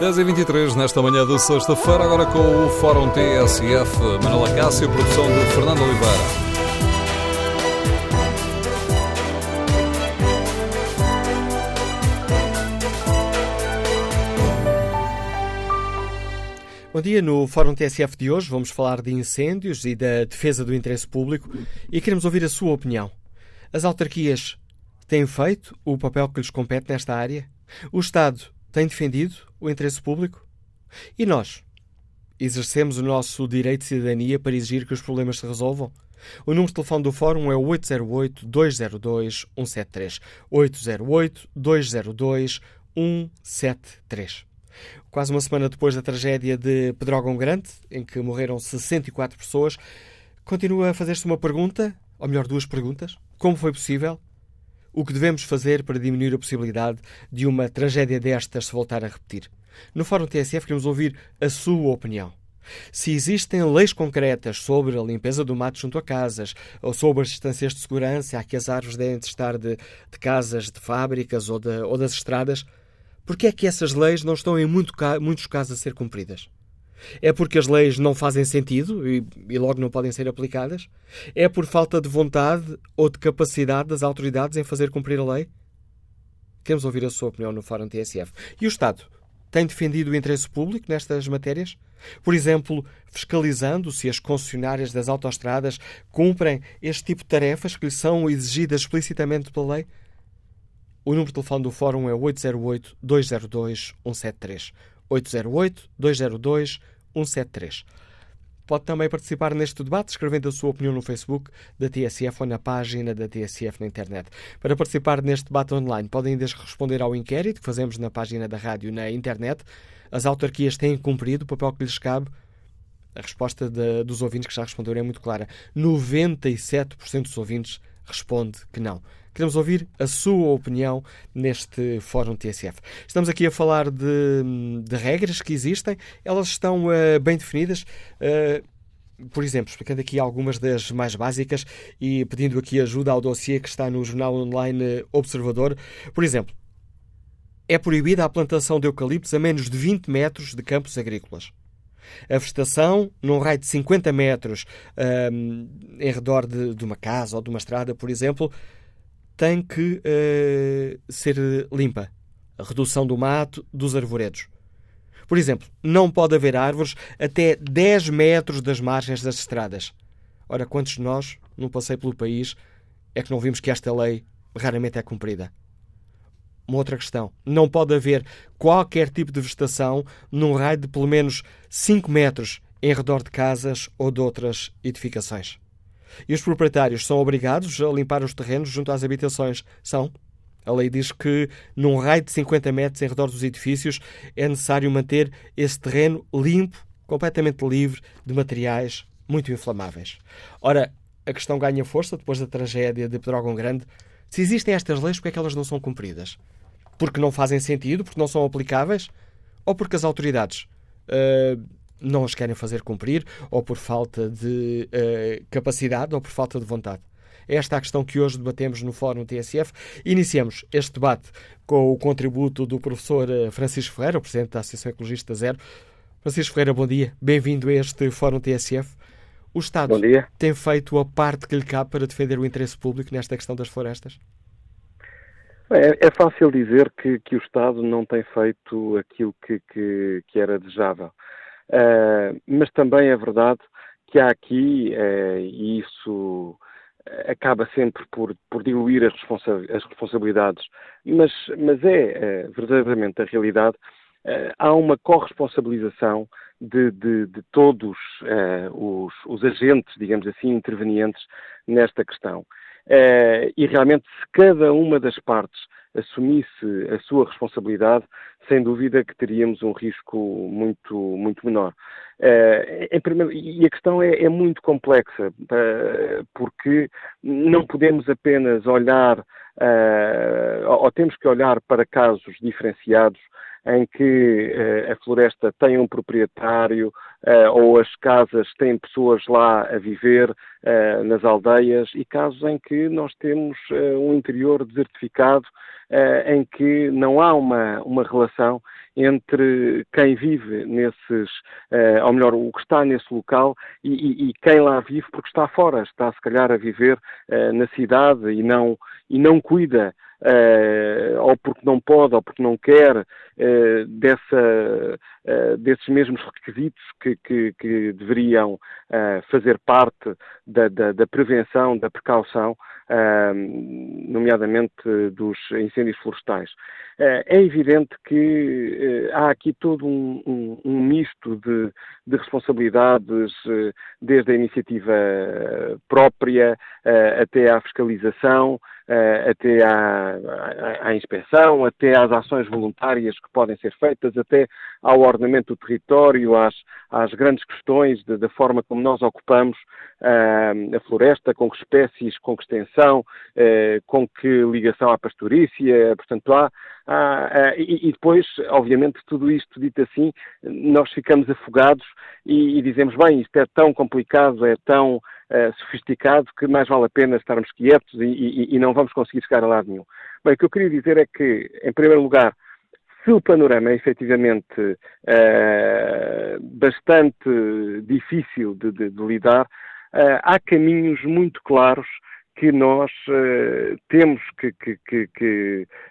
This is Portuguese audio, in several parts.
10h23 nesta manhã de sexta-feira, agora com o Fórum TSF, Manuela Cássio, produção de Fernando Oliveira. Bom dia, no Fórum TSF de hoje vamos falar de incêndios e da defesa do interesse público e queremos ouvir a sua opinião. As autarquias têm feito o papel que lhes compete nesta área? O Estado tem defendido o interesse público? E nós? Exercemos o nosso direito de cidadania para exigir que os problemas se resolvam? O número de telefone do Fórum é 808-202-173. 808-202-173. Quase uma semana depois da tragédia de Pedrógão Grande, em que morreram 64 pessoas, continua a fazer-se uma pergunta, ou melhor, duas perguntas. Como foi possível? O que devemos fazer para diminuir a possibilidade de uma tragédia destas se voltar a repetir. No Fórum TSF queremos ouvir a sua opinião. Se existem leis concretas sobre a limpeza do mato junto a casas, ou sobre as distâncias de segurança a que as árvores devem estar de, de casas, de fábricas ou, de, ou das estradas, por que é que essas leis não estão em muito, muitos casos a ser cumpridas? É porque as leis não fazem sentido e, e, logo não podem ser aplicadas? É por falta de vontade ou de capacidade das autoridades em fazer cumprir a lei? Queremos ouvir a sua opinião no Fórum TSF. E o Estado tem defendido o interesse público nestas matérias? Por exemplo, fiscalizando se as concessionárias das autoestradas cumprem este tipo de tarefas que lhes são exigidas explicitamente pela lei? O número de telefone do Fórum é 808-202-173. 808-202-173. Pode também participar neste debate escrevendo a sua opinião no Facebook da TSF ou na página da TSF na internet. Para participar neste debate online, podem ainda responder ao inquérito que fazemos na página da rádio na internet. As autarquias têm cumprido o papel que lhes cabe? A resposta de, dos ouvintes que já responderam é muito clara. 97% dos ouvintes responde que não. Queremos ouvir a sua opinião neste Fórum TSF. Estamos aqui a falar de, de regras que existem, elas estão uh, bem definidas. Uh, por exemplo, explicando aqui algumas das mais básicas e pedindo aqui ajuda ao dossiê que está no jornal online Observador. Por exemplo, é proibida a plantação de eucaliptos a menos de 20 metros de campos agrícolas. A vegetação, num raio de 50 metros um, eh, em redor de, de, uma casa ou de uma estrada, por exemplo, tem que uh, ser limpa. A redução do mato, dos arvoredos. Por exemplo, não pode haver árvores até 10 metros das margens das estradas. Ora, quantos de nós, num passeio pelo país, é que não vimos que esta lei raramente é cumprida? Uma outra questão. Não pode haver qualquer tipo de vegetação num raio de pelo menos 5 metros em redor de casas ou de outras edificações. E os proprietários são obrigados a limpar os terrenos junto às habitações? São. A lei diz que, num raio de 50 metros em redor dos edifícios, é necessário manter esse terreno limpo, completamente livre de materiais muito inflamáveis. Ora, a questão ganha força depois da tragédia de Pedrógão Grande. Se existem estas leis, por que é que elas não são cumpridas? Porque não fazem sentido? Porque não são aplicáveis? Ou porque as autoridades uh, não as querem fazer cumprir, ou por falta de uh, capacidade, ou por falta de vontade. É esta a questão que hoje debatemos no Fórum TSF. Iniciamos este debate com o contributo do professor eh, Francisco Ferreira, o presidente da Associação Ecologista Zero. Francisco Ferreira, bom dia. Bem-vindo a este Fórum TSF. O Estado tem feito a parte que lhe cabe para defender o interesse público nesta questão das florestas? É, é fácil dizer que, que, o Estado não tem feito aquilo que, que, que era desejável. Uh, mas também é verdade que há aqui, uh, e isso eh, acaba sempre por, por diluir as, responsa as responsabilidades, mas, mas é uh, verdadeiramente a realidade, há uma corresponsabilização de, de, de todos os, os, agentes, digamos assim, intervenientes nesta questão. e realmente, se cada uma das partes assumisse a sua responsabilidade, sem dúvida que teríamos um risco muito, muito menor. Uh, primeiro, e a questão é, é muito complexa, uh, porque não podemos apenas olhar, uh, ou temos que olhar para casos diferenciados em que uh, a floresta tem um proprietário uh, ou as casas têm pessoas lá a viver uh, nas aldeias e casos em que nós temos um interior desertificado em que não há uma, uma relação entre quem vive nesses, ou melhor, o que está nesse local e, e, e, quem lá vive porque está fora, está se calhar a viver na cidade e não, e não cuida ou porque não pode, ou porque não quer, uh, dessa, uh, desses mesmos requisitos que, que, que deveriam fazer parte da, da, da, prevenção, da precaução, nomeadamente dos incêndios florestais. é evidente que há aqui todo um, um, um misto de, de responsabilidades, desde a iniciativa própria até à fiscalização, até à à, à, inspeção, até às ações voluntárias que podem ser feitas, até ao ordenamento do território, às, às grandes questões da forma como nós ocupamos uh, a floresta, com que espécies, com que extensão, uh, com que ligação à pastorícia, portanto há, e, e, depois, obviamente, tudo isto dito assim, nós ficamos afogados e, e dizemos, bem, isto é tão complicado, é tão uh, sofisticado que mais vale a pena estarmos quietos e, e, e, não vamos conseguir chegar a lado nenhum. Bem, o que eu queria dizer é que, em primeiro lugar, se o panorama é efetivamente uh, bastante difícil de, de, de lidar, uh, há caminhos muito claros que nós temos que, que, que,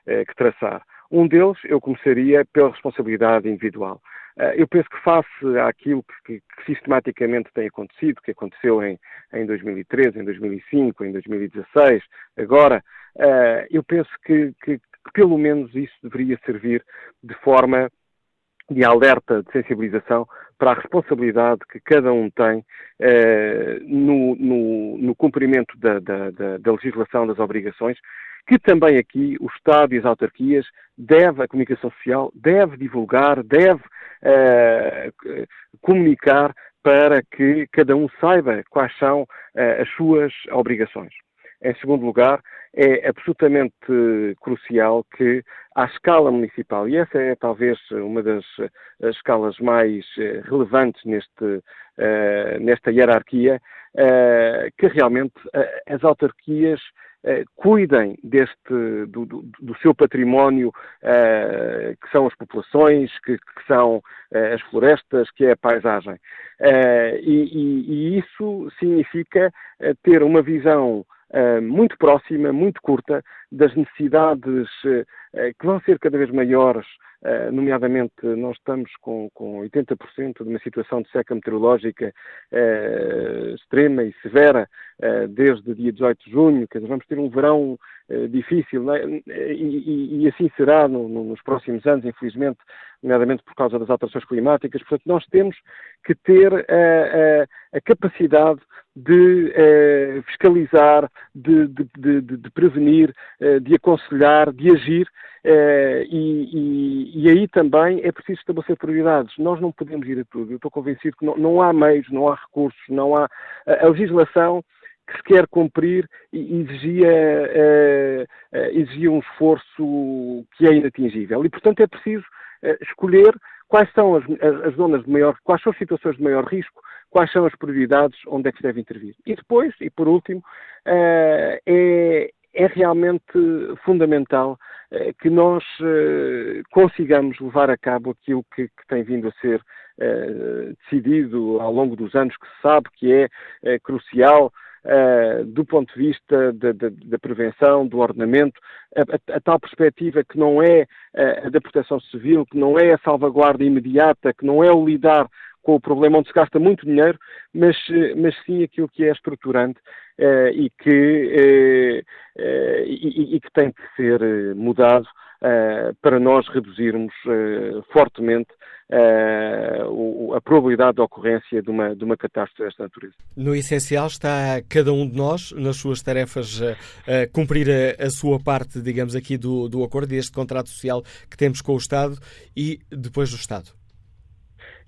que traçar. Um deles eu começaria pela responsabilidade individual. Eh, eu penso que face àquilo que, que, sistematicamente tem acontecido, que aconteceu em, em 2013, em 2005, em 2016, agora, eh, eu penso que, que, que pelo menos isso deveria servir de forma de alerta, de sensibilização para a responsabilidade que cada um tem eh, no, no, no, cumprimento da, da, da, da, legislação, das obrigações, que também aqui o Estado e as autarquias deve, a comunicação social, deve divulgar, deve eh, comunicar para que cada um saiba quais são uh, as suas obrigações. Em segundo lugar, é absolutamente crucial que, à escala municipal, e essa é talvez uma das escalas mais eh, relevantes neste, uh, nesta hierarquia, uh, que realmente uh, as autarquias eh, cuidem deste, do, do, do seu património, eh, que são as populações, que, que são eh, as florestas, que é a paisagem. E, e, e, isso significa ter uma visão muito próxima, muito curta, das necessidades que vão ser cada vez maiores nomeadamente, nós estamos com, com 80% de uma situação de seca meteorológica extrema e severa desde o dia 18 de junho, quer dizer, vamos ter um verão difícil, é? e, e, e, assim será no, no, nos próximos anos, infelizmente, nomeadamente por causa das alterações climáticas. Portanto, nós temos que ter a capacidade de fiscalizar, de, de, de, de prevenir, de aconselhar, de agir Uh, e, e, e, aí também é preciso estabelecer prioridades. Nós não podemos ir a tudo. Eu estou convencido que não, não há meios, não há recursos, não há. A, a legislação que se quer cumprir exigia, uh, uh, exigia um esforço que é inatingível. E, portanto, é preciso escolher quais são as, as, as, zonas de maior, quais são as situações de maior risco, quais são as prioridades, onde é que se deve intervir. E depois, e por último, é, é realmente fundamental eh, que nós eh, consigamos levar a cabo aquilo que, que tem vindo a ser eh, decidido ao longo dos anos, que se sabe que é crucial Uh, do ponto de vista da, prevenção, do ordenamento, a, a, a, tal perspectiva que não é a da proteção civil, que não é a salvaguarda imediata, que não é o lidar com o problema onde se gasta muito dinheiro, mas, mas sim aquilo que é estruturante uh, e, que, uh, e, e, que tem que ser mudado para nós reduzirmos fortemente a probabilidade de ocorrência de uma, de uma catástrofe desta natureza. No essencial está cada um de nós, nas suas tarefas, a cumprir a, a, sua parte, digamos aqui, do, do acordo, deste contrato social que temos com o Estado e depois do Estado.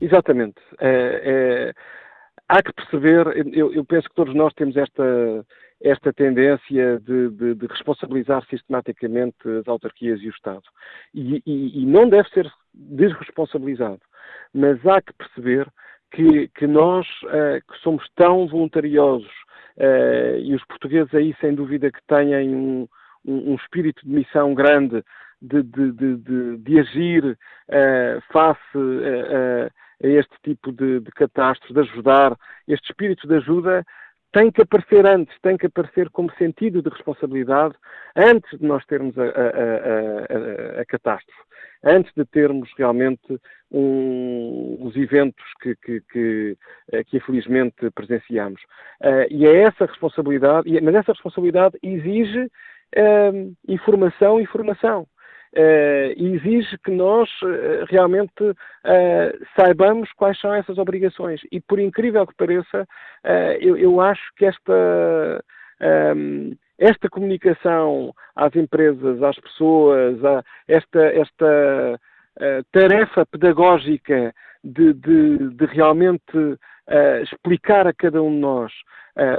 Exatamente. É, é, há que perceber, eu, eu, penso que todos nós temos esta, esta tendência de, de, de responsabilizar sistematicamente as autarquias e o Estado. E, e, e, não deve ser desresponsabilizado. Mas há que perceber que, que nós, uh, que somos tão voluntariosos, uh, e os portugueses aí, sem dúvida, que têm um, um, um espírito de missão grande de, de, de, de agir uh, face a este tipo de, de catástrofes, de ajudar, este espírito de ajuda tem que aparecer antes, tem que aparecer como sentido de responsabilidade antes de nós termos a, a, a, a catástrofe, antes de termos realmente um, os eventos que, que, que, eh, que infelizmente presenciamos. Uh, e é essa responsabilidade, mas essa responsabilidade exige uh, informação e formação. Uh, e exige que nós uh, realmente uh, saibamos quais são essas obrigações. E por incrível que pareça, eu, eu, acho que esta, um, esta comunicação às empresas, às pessoas, esta, esta tarefa pedagógica de, de, de realmente explicar a cada um de nós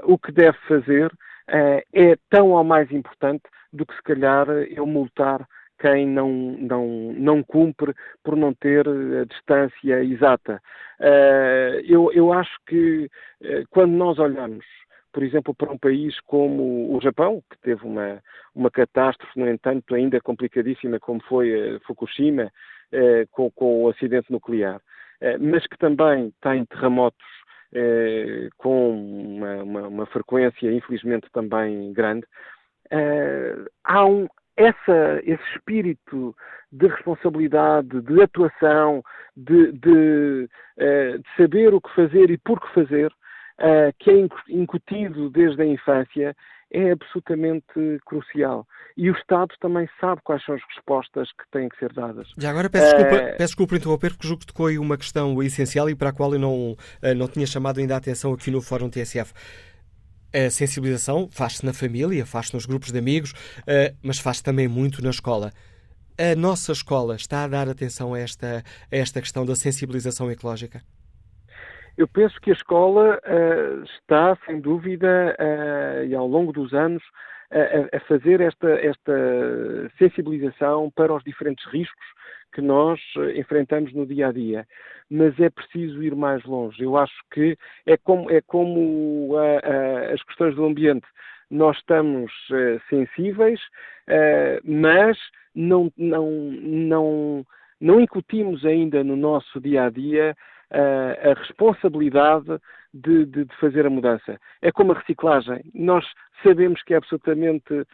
o que deve fazer é tão ou mais importante do que se calhar eu multar quem não, não, não cumpre por não ter a distância exata. Uh, eu, eu acho que uh, quando nós olhamos, por exemplo, para um país como o Japão, que teve uma, uma catástrofe, no entanto, ainda complicadíssima, como foi Fukushima, com, com, o acidente nuclear, mas que também tem terremotos com uma, uma, uma, frequência, infelizmente, também grande, há um, essa, esse espírito de responsabilidade, de atuação, de, de, uh, de, saber o que fazer e por que fazer, uh, que é incutido desde a infância, é absolutamente crucial. E o Estado também sabe quais são as respostas que têm que ser dadas. Já agora peço desculpa, uh, peço desculpa por interromper, porque julgo que tocou aí uma questão essencial e para a qual eu não, não tinha chamado ainda a atenção aqui no Fórum TSF. A sensibilização faz-se na família, faz-se nos grupos de amigos, uh, mas faz-se também muito na escola. A nossa escola está a dar atenção a esta, a esta questão da sensibilização ecológica? Eu penso que a escola uh, está, sem dúvida, uh, e ao longo dos anos, a, fazer esta, esta sensibilização para os diferentes riscos que nós enfrentamos no dia a dia mas é preciso ir mais longe. Eu acho que é como, é como a, a, as questões do ambiente. Nós estamos uh, sensíveis, uh, mas não, não, não, não incutimos ainda no nosso dia a dia uh, a responsabilidade de, de, de, fazer a mudança. É como a reciclagem. Nós sabemos que é absolutamente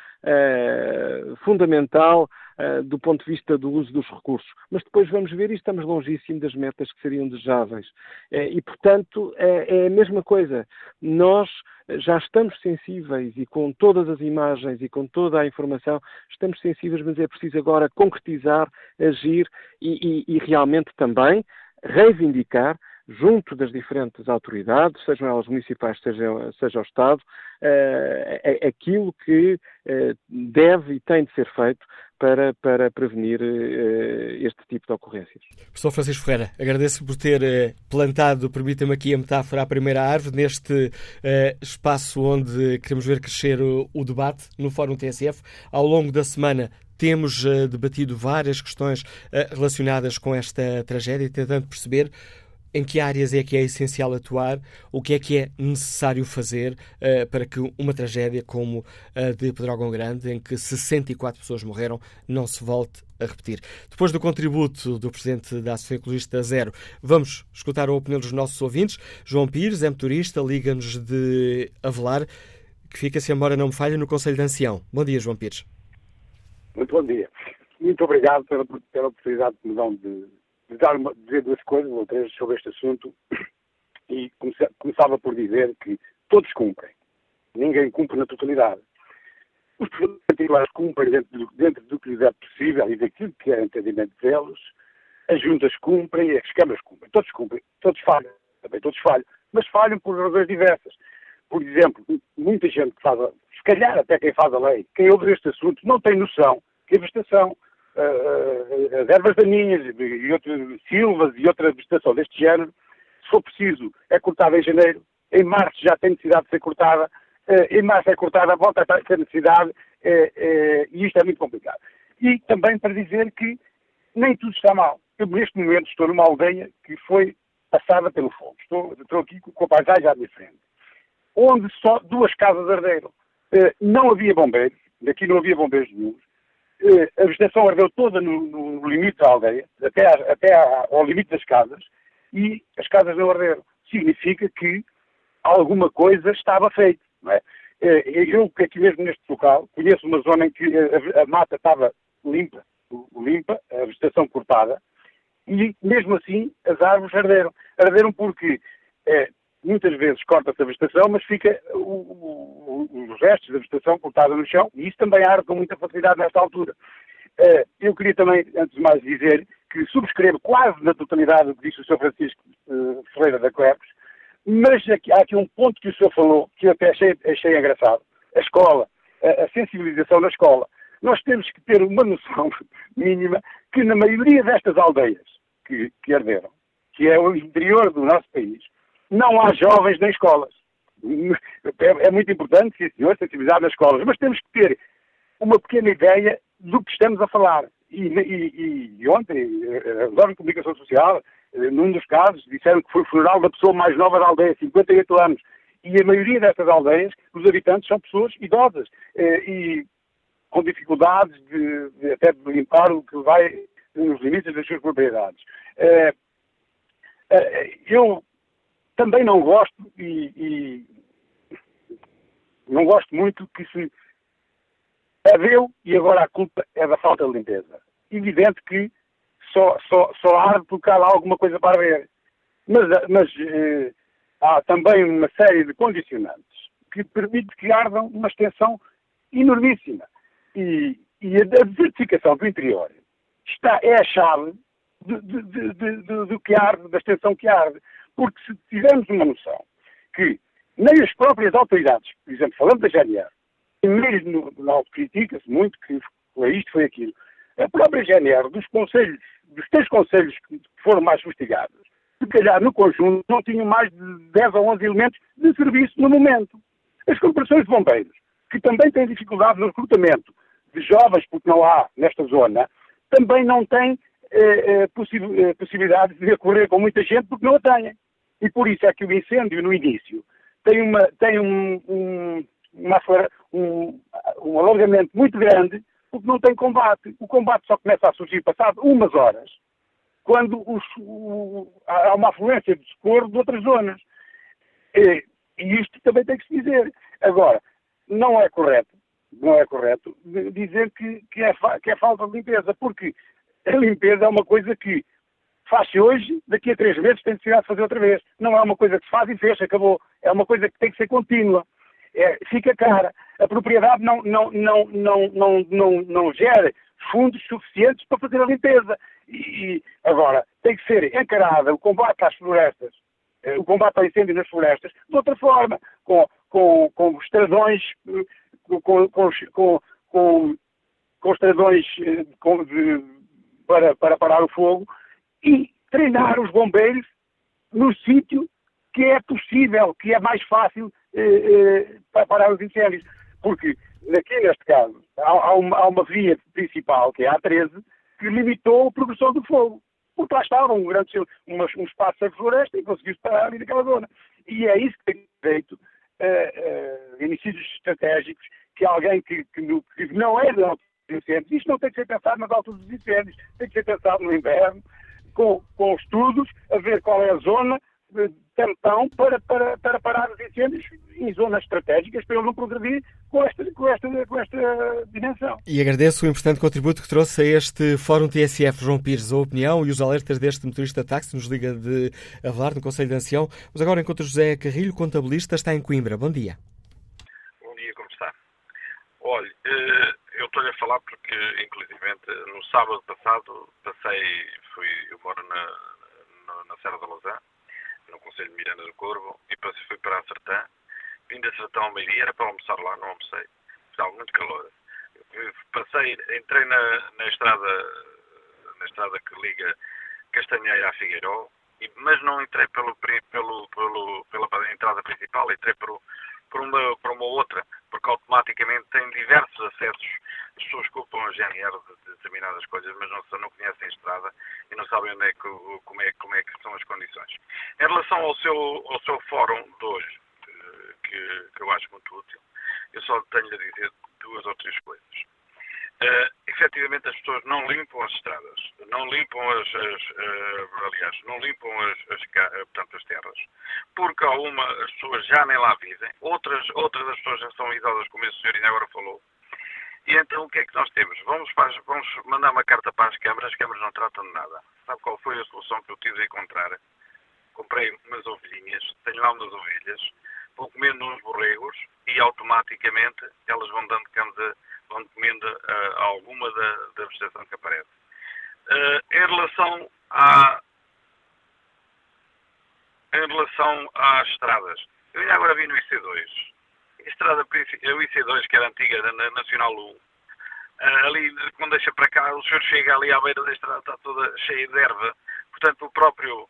fundamental uh, do ponto de vista do uso dos recursos. Mas depois vamos ver e estamos longíssimo das metas que seriam desejáveis. Uh, e, portanto, é, é a mesma coisa. Nós já estamos sensíveis e com todas as imagens e com toda a informação estamos sensíveis, mas é preciso agora concretizar, agir e, e, e realmente também reivindicar junto das diferentes autoridades, sejam elas municipais, seja, seja o Estado, uh, aquilo que uh, deve e tem de ser feito para, para prevenir uh, este tipo de ocorrências. Professor Francisco Ferreira, agradeço por ter plantado, permita-me aqui a metáfora, a primeira árvore neste espaço onde queremos ver crescer o, o debate no Fórum TSF. Ao longo da semana temos debatido várias questões relacionadas com esta tragédia, tentando perceber em que áreas é que é essencial atuar, o que é que é necessário fazer uh, para que uma tragédia como a de Pedrógão Grande, em que 64 pessoas morreram, não se volte a repetir. Depois do contributo do Presidente da Associação Ecologista Zero, vamos escutar a opinião dos nossos ouvintes. João Pires, é motorista, liga-nos de Avelar, que fica, se embora não me falhe, no Conselho de Ancião. Bom dia, João Pires. Muito bom dia. Muito obrigado pela, pela oportunidade que me dão de de dar uma, dizer duas coisas ou três sobre este assunto e começava por dizer que todos cumprem. Ninguém cumpre na totalidade. Os particulares cumprem dentro do, dentro do que lhes é possível e daquilo que é entendimento deles. As juntas cumprem, as câmaras cumprem. Todos cumprem. Todos falham. Também todos falham. Mas falham por razões diversas. Por exemplo, muita gente que faz, a, se calhar até quem faz a lei, quem ouve este assunto, não tem noção vegetação uh, as ervas daninhas e outras silvas e outra vegetação deste género, se for preciso, é cortada em janeiro, em março já tem necessidade de ser cortada, uh, em março é cortada, volta a ter necessidade, e isto é muito complicado. E também para dizer que nem tudo está mal. eu neste momento estou numa aldeia que foi passada pelo fogo. Estou, estou aqui com a paisagem à minha frente. Onde só duas casas arderam. Não havia bombeiros, daqui não havia bombeiros nenhum. Uh, a vegetação ardeu toda no, no, limite da aldeia, até, até ao limite das casas, e as casas não arderam. Significa que alguma coisa estava feita. Não é? Uh, eu, aqui mesmo neste local, conheço uma zona em que a, a mata estava limpa, limpa, a vegetação cortada, e mesmo assim as árvores arderam. Arderam porque é, muitas vezes corta-se a vegetação, mas fica o, o, os restos da vegetação cortada no chão, e isso também arde com muita facilidade nesta altura. É, eu queria também, antes de mais, dizer que subscrevo quase na totalidade o que disse o Sr. Francisco uh, Ferreira da Coepes, mas aqui, há aqui um ponto que o senhor falou que eu até achei, achei engraçado. A escola, a, a sensibilização na escola. Nós temos que ter uma noção mínima que na maioria destas aldeias que, que arderam, que é o interior do nosso país, não há jovens nem escolas. É, é muito importante, sim senhor, sensibilizar nas escolas, mas temos que ter uma pequena ideia do que estamos a falar. E, e, e ontem, eh, os órgãos de comunicação social, eh, num dos casos, disseram que foi o funeral da pessoa mais nova da aldeia, 58 anos. E a maioria destas aldeias, os habitantes são pessoas idosas eh, e com dificuldades de, de, até de limpar o que vai nos limites das suas propriedades. Eu também não gosto e, e, não gosto muito que se haveu e agora a culpa é da falta de limpeza. Evidente que só, só, só arde porque há lá alguma coisa para ver. Mas, mas eh, há também uma série de condicionantes que permite que ardam uma extensão enormíssima. E, e a desertificação do interior está, é a chave do, do, do, do que arde, da extensão que arde. Porque se tivermos uma noção que nem as próprias autoridades, por exemplo, falando da GNR, mesmo no, no critica-se muito que foi isto, foi aquilo, a própria GNR, dos conselhos, dos três conselhos que foram mais investigados, se calhar no conjunto não tinham mais de 10 ou 11 elementos de serviço no momento. As corporações de bombeiros, que também têm dificuldade no recrutamento de jovens, porque não há nesta zona, também não têm eh, eh, possi eh, possibilidade de ocorrer com muita gente porque não a têm. E por isso é que o incêndio, no início, tem, uma, tem um, um, uma, um, um alargamento muito grande porque não tem combate. O combate só começa a surgir passado umas horas, quando os, o, há uma afluência de socorro de outras zonas. E, e isto também tem que se dizer. Agora, não é correto não é correto dizer que, que, é, que é falta de limpeza, porque a limpeza é uma coisa que faz-se hoje, daqui a três meses tem necessidade de fazer outra vez. Não é uma coisa que se faz e fecha, acabou. É uma coisa que tem que ser contínua. É, fica cara. A propriedade não, não, não, não, não, não, não gera fundos suficientes para fazer a limpeza. E, agora, tem que ser encarada o combate às florestas, eh, o combate ao incêndio nas florestas, de outra forma, com, com, com estradões com, com, com, com, com eh, de, para, para parar o fogo e treinar os bombeiros no sítio que é possível, que é mais fácil eh, eh, os incêndios. Porque aqui neste caso há, há, uma, há, uma, via principal, que é a A13, que limitou a progressão do fogo. Porque lá estava um grande um, espaço de floresta e conseguiu-se parar ali naquela zona. E é isso que tem feito uh, uh, estratégicos que alguém que, que, que não é de altos incêndios, isto não tem que ser pensado nas altas dos incêndios, tem que ser pensado no inverno, com, com estudos, a ver qual é a zona de tampão para, para, para parar os incêndios em zonas estratégicas para ele não progredir com esta, com, esta, com esta dimensão. E agradeço o importante contributo que trouxe a este Fórum TSF, João Pires, a opinião e os alertas deste motorista táxi, nos liga de Avelar, no Conselho de Ancião. Mas agora enquanto José Carrilho, contabilista, está em Coimbra. Bom dia. Bom dia, como está? Olha, eh, eu estou-lhe a falar porque, inclusivamente, no sábado passado passei, fui, eu moro na, na, na Serra da Lousã, no Conselho de Miranda do Corvo, e passei, fui para a Sertã, vim da Sertã ao meio-dia, era para almoçar lá, não almocei, estava muito calor. Passei, entrei na, na estrada na estrada que liga Castanheira a Figueiró, mas não entrei pelo, pelo, pelo, pela entrada principal, entrei por, por, uma, por uma outra, porque automaticamente têm diversos acessos. As pessoas culpam a GNR de determinadas coisas, mas não, não conhecem a estrada e não sabem onde é que, como, é, como é que são as condições. Em relação ao seu, ao seu fórum de hoje, que, que eu acho muito útil, eu só tenho a dizer duas ou três coisas. Uh, efetivamente as pessoas não limpam as estradas, não limpam as, as uh, aliás, não limpam as, as, uh, portanto, as terras, porque alguma as pessoas já nem lá vivem, outras, outras as pessoas já são idosas, como esse senhor ainda agora falou, e então o que é que nós temos? Vamos, vamos mandar uma carta para as câmaras, as câmaras não tratam de nada. Sabe qual foi a solução que eu tive de encontrar? Comprei umas ovelhinhas, tenho lá umas ovelhas, vou comendo uns borregos e automaticamente elas vão dando canja vão comendo uh, alguma da, da vegetação que aparece. Uh, em relação à em relação às estradas, eu ainda agora vi no IC2, a estrada o IC2 que era antiga, da Nacional 1, uh, eh, ali quando deixa para cá, o senhor chega ali à beira da estrada, está toda cheia de erva, portanto o próprio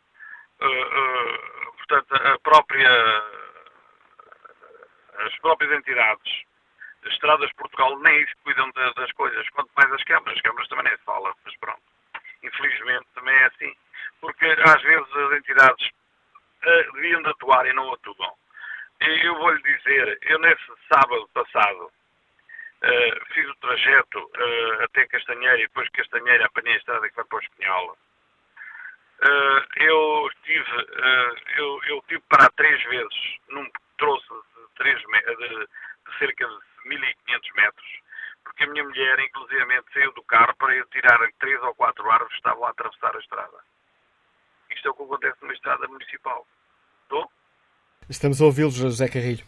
portanto a própria as próprias entidades Estradas de Portugal nem cuidam das coisas, quanto mais as câmaras. As câmaras também nem se fala, mas pronto. Infelizmente também é assim. Porque às vezes as entidades uh, deviam de atuar e não atuam. E eu vou-lhe dizer, eu nesse sábado passado uh, fiz o trajeto uh, até Castanheira e depois Castanheira apanhei a estrada que vai para o Espinhola. eu tive, eu, eu tive para três vezes, num trouxe de, três, de, de cerca de 1500 metros, porque a minha mulher, inclusivamente, saiu do carro para eu tirar três ou quatro árvores que estavam a atravessar a estrada. Isto é o que acontece numa estrada municipal. Estou? Estamos a ouvi-lo, José Carrilho.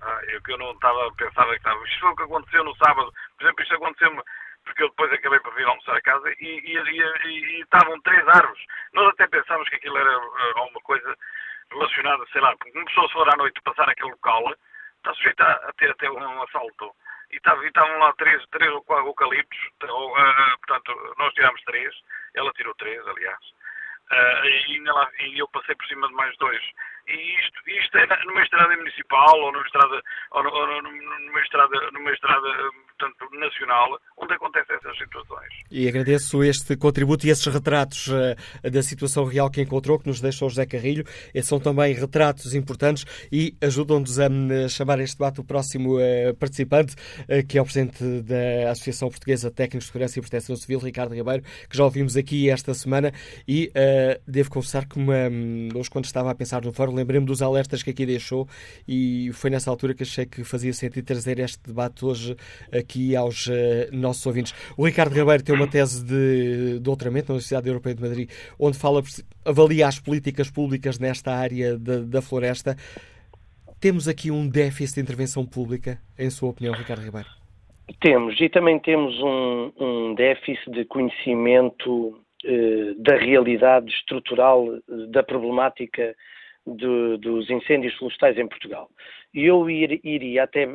Ah, eu que eu não estava, pensava que estava. Isto foi o que aconteceu no sábado. Por exemplo, isto aconteceu-me porque eu depois acabei por vir almoçar a casa e, e, e, e, estavam três árvores. Nós até pensávamos que aquilo era uh, alguma coisa relacionada, sei lá, como pessoa se for à noite passar aquele local, está sujeito a, ter até um assalto. E estavam lá três, três ou quatro eucaliptos, ou, uh, portanto, nós tirámos três, ela tirou três, aliás. Uh, e, lá, e, eu passei por cima de mais dois. E isto, isto é numa estrada municipal ou numa estrada, ou, ou numa estrada, numa estrada portanto, nacional, onde acontecem essas situações. E agradeço este contributo e esses retratos uh, da situação real que encontrou, que nos deixou José Carrilho. Esses são também retratos importantes e ajudam-nos a chamar este debate o próximo uh, participante, uh, que é o Presidente da Associação Portuguesa de Técnicos de Segurança e Proteção Civil, Ricardo Ribeiro, que já ouvimos aqui esta semana e devo confessar que uma, hoje, quando estava a pensar no fórum, lembrei-me dos alertas que aqui deixou e foi nessa altura que achei que fazia sentido trazer este debate hoje aqui aos uh, nossos ouvintes. O Ricardo Ribeiro tem uma tese de doutoramento na Universidade Europeia de Madrid, onde fala, avalia as políticas públicas nesta área da, da floresta. Temos aqui um déficit de intervenção pública, em sua opinião, Ricardo Ribeiro? Temos, e também temos um, um déficit de conhecimento eh, da realidade estrutural eh, da problemática dos incêndios florestais em Portugal. E eu ir, iria até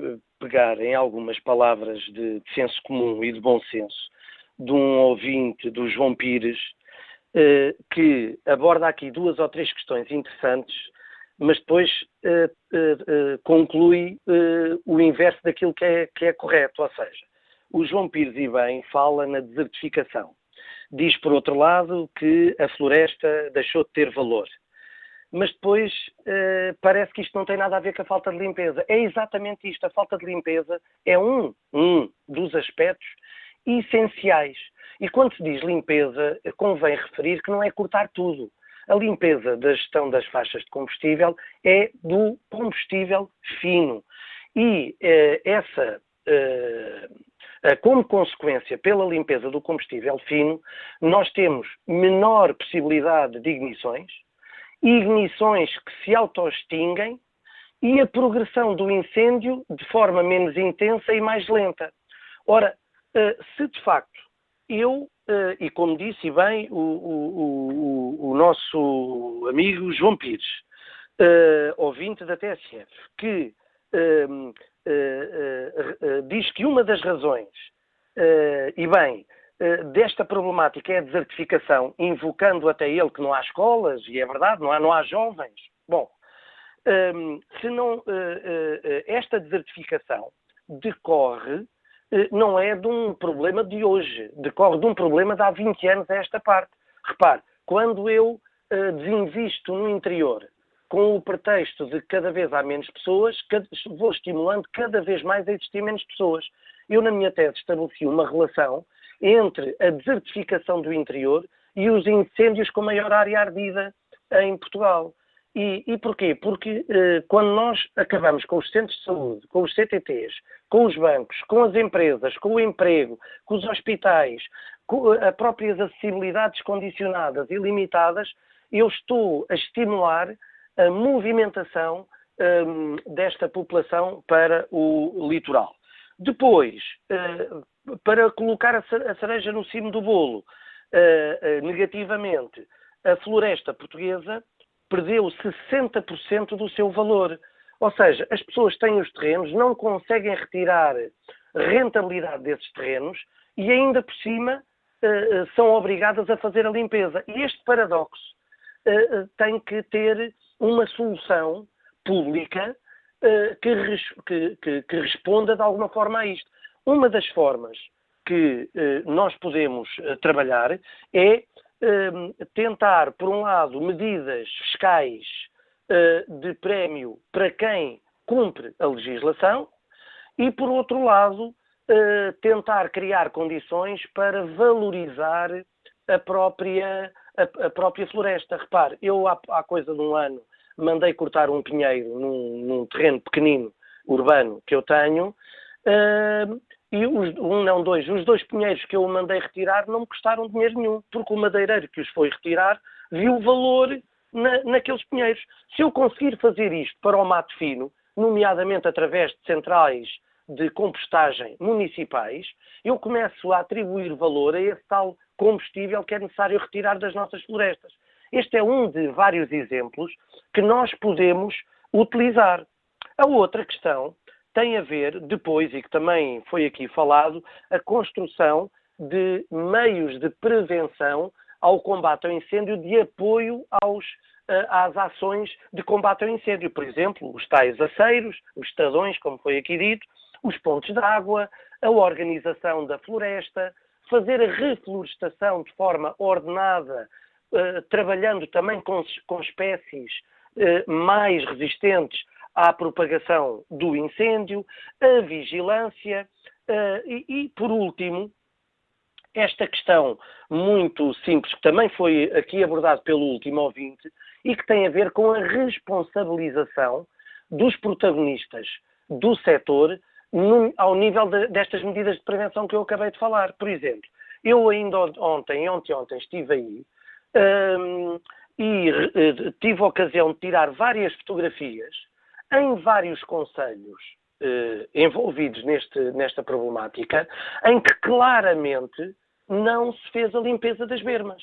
pegar em algumas palavras de, de, senso comum e de bom senso de um ouvinte, do João Pires, eh, que aborda aqui duas ou três questões interessantes, mas depois eh, eh, eh conclui eh, o inverso daquilo que é, que é correto. Ou seja, o João Pires, e bem, fala na desertificação. Diz, por outro lado, que a floresta deixou de ter valor mas depois uh, parece que isto não tem nada a ver com a falta de limpeza. É exatamente isto. A falta de limpeza é um, um dos aspectos essenciais. E quando se diz limpeza, convém referir que não é cortar tudo. A limpeza da gestão das faixas de combustível é do combustível fino. E uh, essa, uh, como consequência, pela limpeza do combustível fino, nós temos menor possibilidade de ignições, ignições que se autoextinguem e a progressão do incêndio de forma menos intensa e mais lenta. Ora, eh, se de facto eu, eh, e como disse bem o, o, o, o nosso amigo João Pires, uh, ouvinte da TSF, que diz que uma das razões, e bem, eh, desta problemática é a desertificação, invocando até ele que não há escolas, e é verdade, não há, não há jovens. Bom, ehm, se não, uh, uh, esta desertificação decorre eh, não é de um problema de hoje, decorre de um problema de há 20 anos a esta parte. Repare, quando eu desinvisto no interior com o pretexto de cada vez há menos pessoas, vou estimulando cada vez mais a existir menos pessoas. Eu, na minha tese, estabeleci uma relação entre a desertificação do interior e os incêndios com maior área ardida em Portugal. E, e porquê? Porque eh, quando nós acabamos com os centros de saúde, com os CTTs, com os bancos, com as empresas, com o emprego, com os hospitais, com a próprias acessibilidades condicionadas e limitadas, eu estou a estimular a movimentação um, desta população para o litoral. Depois, uh, para colocar a cereja no cimo do bolo, uh, uh, negativamente, a floresta portuguesa perdeu 60% do seu valor. Ou seja, as pessoas têm os terrenos, não conseguem retirar rentabilidade desses terrenos e ainda por cima são obrigadas a fazer a limpeza. E este paradoxo tem que ter uma solução pública uh, que, que, que, que, responda de alguma forma a isto. Uma das formas que uh, nós podemos uh, trabalhar é tentar, por um lado, medidas fiscais de prémio para quem cumpre a legislação e, por outro lado, tentar criar condições para valorizar a própria, a, a própria floresta. Repare, eu há, há coisa de um ano mandei cortar um pinheiro num, num terreno pequenino urbano que eu tenho, uh, e os, um, não, dois, os dois pinheiros que eu mandei retirar não me custaram dinheiro nenhum, porque o madeireiro que os foi retirar viu o valor na, naqueles pinheiros. Se eu conseguir fazer isto para o mato fino, nomeadamente através de centrais de compostagem municipais, eu começo a atribuir valor a esse tal combustível que é necessário retirar das nossas florestas. Este é um de vários exemplos que nós podemos utilizar. A outra questão tem a ver, depois, e que também foi aqui falado, a construção de meios de prevenção ao combate ao incêndio, de apoio aos, eh, às ações de combate ao incêndio. Por exemplo, os tais aceiros, os estradões, como foi aqui dito, os pontos de água, a organização da floresta, fazer a reflorestação de forma ordenada eh, trabalhando também com, com espécies uh, mais resistentes à propagação do incêndio, a vigilância uh, e, e, por último, esta questão muito simples, que também foi aqui abordado pelo último ouvinte, e que tem a ver com a responsabilização dos protagonistas do setor no, ao nível de, destas medidas de prevenção que eu acabei de falar. Por exemplo, eu ainda ontem, ontem, ontem estive aí um, e uh, tive a ocasião de tirar várias fotografias em vários conselhos uh, envolvidos neste, nesta problemática, em que claramente não se fez a limpeza das bermas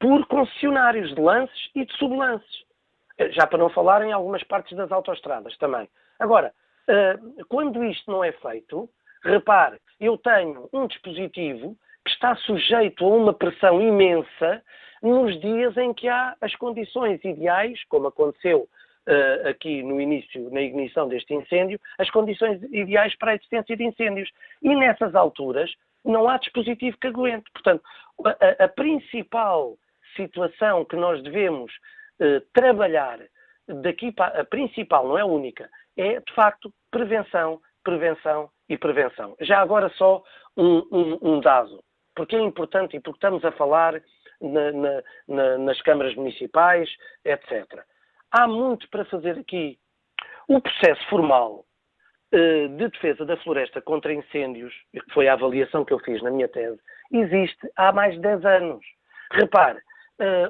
por concessionários de lances e de sublances. Eh, já para não falar em algumas partes das autoestradas também. Agora, uh, quando isto não é feito, repare, eu tenho um dispositivo que está sujeito a uma pressão imensa nos dias em que há as condições ideais, como aconteceu uh, aqui no início, na ignição deste incêndio, as condições ideais para a existência de incêndios. E nessas alturas não há dispositivo que aguente. Portanto, a, a principal situação que nós devemos uh, trabalhar daqui para a principal, não é única, é de facto prevenção, prevenção e prevenção. Já agora só um, um, um dado, porque é importante e porque estamos a falar na, na, na, nas câmaras municipais, etc. Há muito para fazer aqui. O processo formal uh, de defesa da floresta contra incêndios, que foi a avaliação que eu fiz na minha tese, existe há mais de 10 anos. Repare,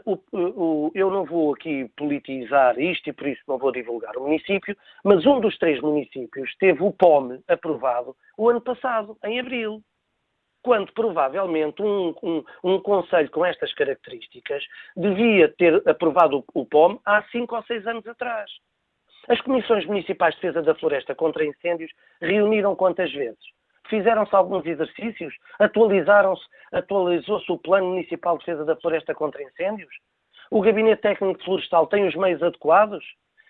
o, eu não vou aqui politizar isto e por isso não vou divulgar o município, mas um dos três municípios teve o POME aprovado o ano passado, em abril quando provavelmente um, um, um, conselho com estas características devia ter aprovado o, o POM há cinco ou seis anos atrás. As comissões municipais de defesa da floresta contra incêndios reuniram quantas vezes? Fizeram-se alguns exercícios? Atualizaram-se, atualizou-se o Plano Municipal de Defesa da Floresta contra Incêndios? O Gabinete Técnico Florestal tem os meios adequados?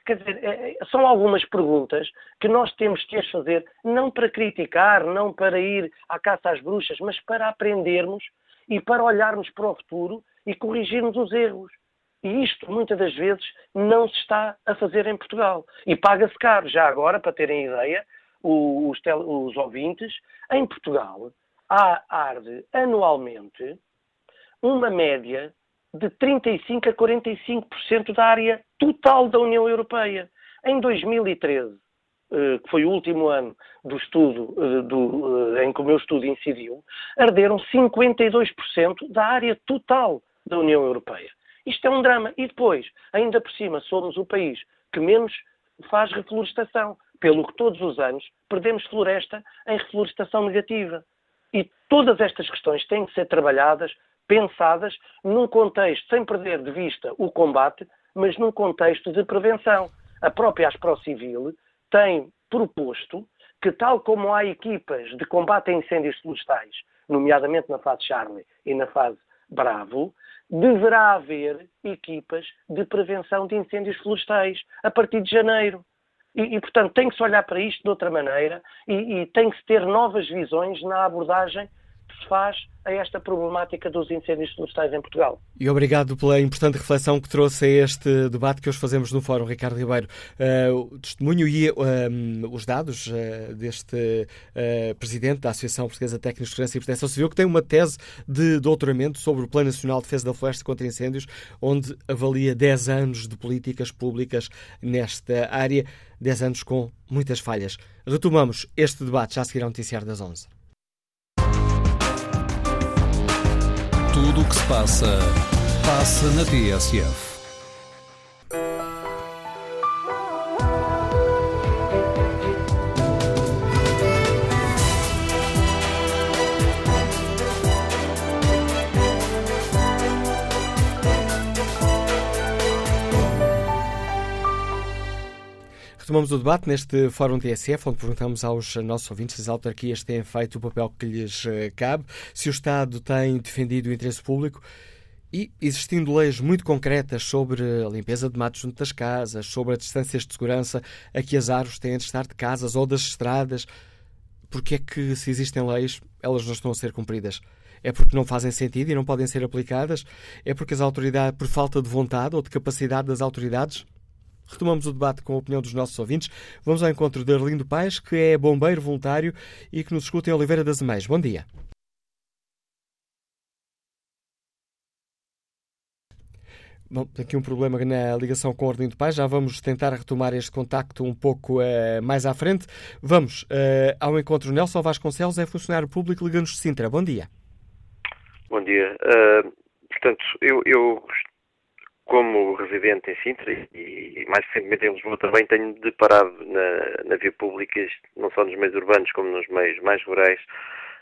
Quer dizer, é, é, são algumas perguntas que nós temos que as fazer, não para criticar, não para ir à caça às bruxas, mas para aprendermos e para olharmos para o futuro e corrigirmos os erros. E isto, muitas das vezes, não se está a fazer em Portugal. E paga-se caro. Já agora, para terem ideia, os, os ouvintes, em Portugal, há arde anualmente uma média de 35% a 45% da área total da União Europeia. Em 2013, eh, que foi o último ano do estudo eh, do, eh, em que o meu estudo incidiu, arderam 52% da área total da União Europeia. Isto é um drama. E depois, ainda por cima, somos o país que menos faz reflorestação, pelo que todos os anos perdemos floresta em reflorestação negativa. E todas estas questões têm que ser trabalhadas pensadas num contexto, sem perder de vista o combate, mas num contexto de prevenção. A própria Aspro Civil tem proposto que, tal como há equipas de combate a incêndios florestais, nomeadamente na fase Charlie e na fase Bravo, deverá haver equipas de prevenção de incêndios florestais a partir de janeiro. E, e portanto, tem que se olhar para isto de outra maneira e, e tem que se ter novas visões na abordagem que se faz a esta problemática dos incêndios florestais em Portugal. E obrigado pela importante reflexão que trouxe a este debate que hoje fazemos no Fórum, Ricardo Ribeiro. Uh, o testemunho e uh, os dados uh, deste Presidente da Associação Portuguesa Técnicos de Segurança e Proteção Civil, que tem uma tese de doutoramento sobre o Plano Nacional de Defesa da Floresta contra Incêndios, onde avalia 10 anos de políticas públicas nesta área, 10 anos com muitas falhas. Retomamos este debate já a seguir ao noticiário das 11. Tudo o que se passa, passa na TSF. Retomamos o debate neste Fórum TSF, onde perguntamos aos nossos ouvintes se as autarquias têm feito o papel que lhes eh, cabe, se o Estado tem defendido o interesse público e, existindo leis muito concretas sobre a limpeza de matos junto das casas, sobre as distâncias de segurança a que as árvores têm de estar de casas ou das estradas, porque é que, se existem leis, elas não estão a ser cumpridas? É porque não fazem sentido e não podem ser aplicadas? É porque as autoridades, por falta de vontade ou de capacidade das autoridades? Retomamos o debate com a opinião dos nossos ouvintes. Vamos ao encontro de Arlindo Paes, que é bombeiro voluntário e que nos escuta em Oliveira das Meias. Bom dia. Bom, aqui um problema na ligação com o Arlindo Paes. Já vamos tentar retomar este contacto um pouco uh, mais à frente. Vamos uh, ao encontro. Nelson Vasconcelos é funcionário público Liga-nos de Sintra. Bom dia. Bom dia. Uh, portanto, eu, eu como residente em Sintra e, mais recentemente em Lisboa também tenho deparado na, na via pública, não só nos meios urbanos como nos meios mais rurais,